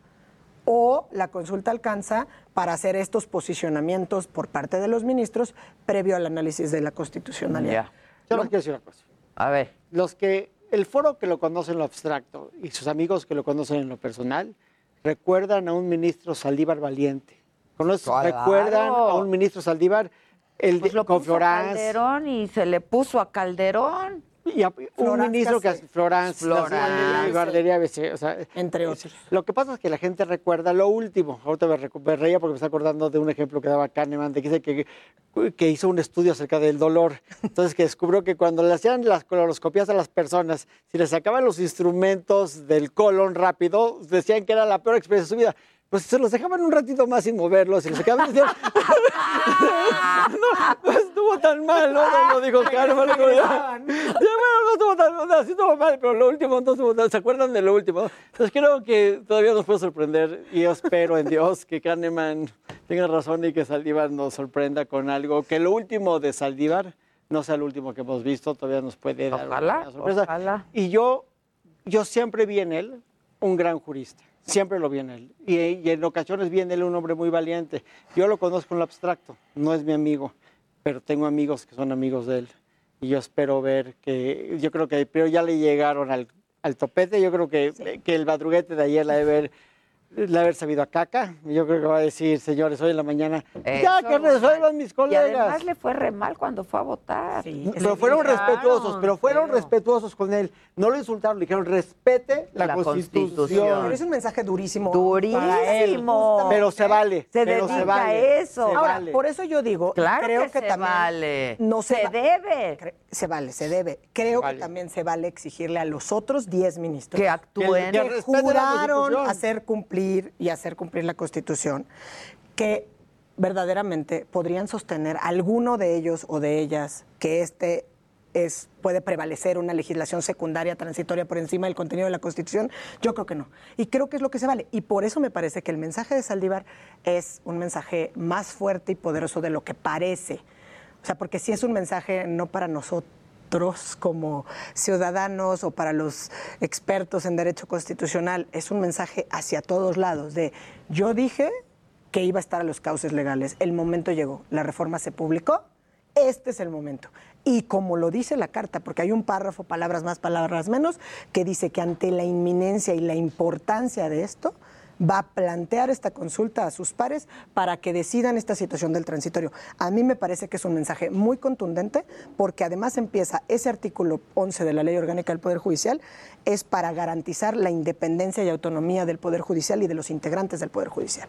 o la consulta alcanza para hacer estos posicionamientos por parte de los ministros previo al análisis de la constitucionalidad. Yo les quiero decir una cosa. A ver. Los que, el foro que lo conoce en lo abstracto y sus amigos que lo conocen en lo personal, recuerdan a un ministro Saldívar valiente. ¿Conoces? Recuerdan a un ministro Saldívar, el Pues de, lo con puso a Florán. Calderón y se le puso a Calderón. Y a- un Florán ministro que hace Florán, guardería ABC, o sea, Entre otros. Lo que pasa es que la gente recuerda lo último. Ahorita me, me reía porque me está acordando de un ejemplo que daba Kahneman, de que dice que, que hizo un estudio acerca del dolor. Entonces, que descubrió que cuando le hacían las colonoscopias a las personas, si les sacaban los instrumentos del colon rápido, decían que era la peor experiencia de su vida. Pues se los dejaban un ratito más sin moverlos, se los sacaban decían, no, no estuvo tan mal, ¿no? No, Lo dijo dijo, ya, bueno, no estuvo tan sí estuvo mal, pero lo último no estuvo tan, ¿se acuerdan de lo último? Entonces creo que todavía nos puede sorprender y yo espero en Dios que Kahneman tenga razón y que Saldívar nos sorprenda con algo, que lo último de Saldívar no sea lo último que hemos visto, todavía nos puede dar Ojalá, una sorpresa. ojalá. Y yo, yo siempre vi en él un gran jurista. Siempre lo vi en él. Y, y en ocasiones vi en él un hombre muy valiente. Yo lo conozco en lo abstracto. No es mi amigo, pero tengo amigos que son amigos de él. Y yo espero ver que, yo creo que, pero ya le llegaron al, al topete. Yo creo que, que el madruguete de ayer la de la de haber sabido a caca. Yo creo que va a decir, señores, hoy en la mañana, ya Eso, que resuelvan mis Y colegas. además le fue re mal cuando fue a votar. Pero fueron respetuosos, pero fueron respetuosos con él. No lo insultaron, le dijeron respete la, La constitución. Constitución. Pero es un mensaje durísimo. Durísimo. él. Pero se vale. Se pero dedica se vale, a eso. se Ahora, vale. por eso yo digo, Claro creo que que, se también vale. no se, Se va- debe. se vale, se debe. Creo vale. que también se vale exigirle a los otros 10 ministros Que actúen. Que que juraron hacer cumplir y hacer cumplir la Constitución, que verdaderamente podrían sostener alguno de ellos o de ellas que este es, puede prevalecer una legislación secundaria transitoria por encima del contenido de la Constitución? Yo creo que no. Y creo que es lo que se vale. Y por eso me parece que el mensaje de Saldívar es un mensaje más fuerte y poderoso de lo que parece. O sea, porque si es un mensaje no para nosotros como ciudadanos o para los expertos en derecho constitucional, es un mensaje hacia todos lados de yo dije que iba a estar a los cauces legales, el momento llegó, la reforma se publicó, este es el momento. Y como lo dice la carta, porque hay un párrafo, palabras más, palabras menos, que dice que ante la inminencia y la importancia de esto, va a plantear esta consulta a sus pares para que decidan esta situación del transitorio. A mí me parece que es un mensaje muy contundente porque además empieza ese artículo 11 de la Ley Orgánica del Poder Judicial, es para garantizar la independencia y autonomía del Poder Judicial y de los integrantes del Poder Judicial.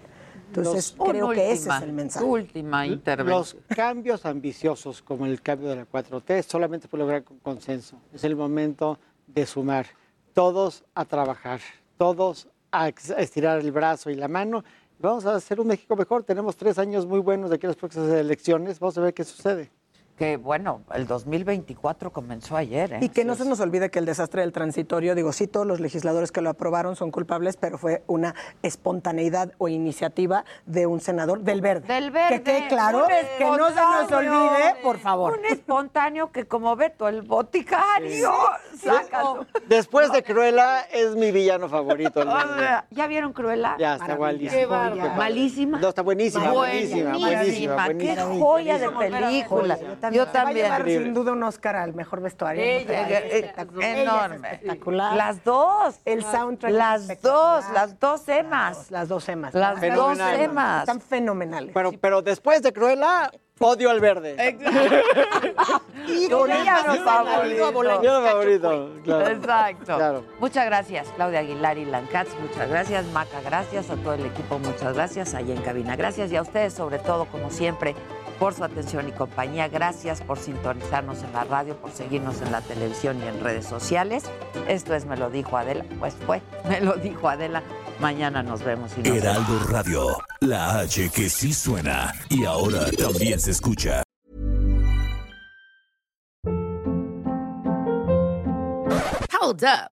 Entonces, Los- creo que ese es el mensaje. Última intervención. Los cambios ambiciosos como el cambio de la 4T solamente puede lograr con consenso. Es el momento de sumar. Todos a trabajar, todos a estirar el brazo y la mano. Vamos a hacer un México mejor. Tenemos tres años muy buenos de aquí a las próximas elecciones. Vamos a ver qué sucede. Que bueno, el 2024 comenzó ayer, ¿eh? Y que no se nos olvide que el desastre del transitorio, digo, sí, todos los legisladores que lo aprobaron son culpables, pero fue una espontaneidad o iniciativa de un senador del Verde. Del verde. Que quede claro, que no se nos olvide, por favor. Un espontáneo que como Beto el boticario saca su- Después de Cruella es mi villano favorito. el O verde. sea, ¿Ya vieron Cruella? Ya está malísima. Malísima. No, está buenísima, buenísima, buenísima, buenísima. Qué joya de película. Yo Se va a también. llevar sin duda un Oscar al mejor vestuario. Ella, Ella es espectacular. enorme. Ella es espectacular. Las dos. El soundtrack Las dos, las dos emas. Las dos emas. Las dos emas. Están fenomenales. Pero, pero después de Cruella, odio al verde. Villano favorito. Villano favorito, claro. Exacto. Claro. Muchas gracias, Claudia Aguilar y Lancats. Muchas gracias, Maca. Gracias a todo el equipo. Muchas gracias. Allá en cabina. Gracias. Y a ustedes, sobre todo, como siempre, por su atención y compañía. Gracias por sintonizarnos en la radio, por seguirnos en la televisión y en redes sociales. Esto es Me lo dijo Adela. Pues fue, me lo dijo Adela. Mañana nos vemos. Y nos Heraldo Radio, la H que sí suena y ahora también se escucha. Hold up.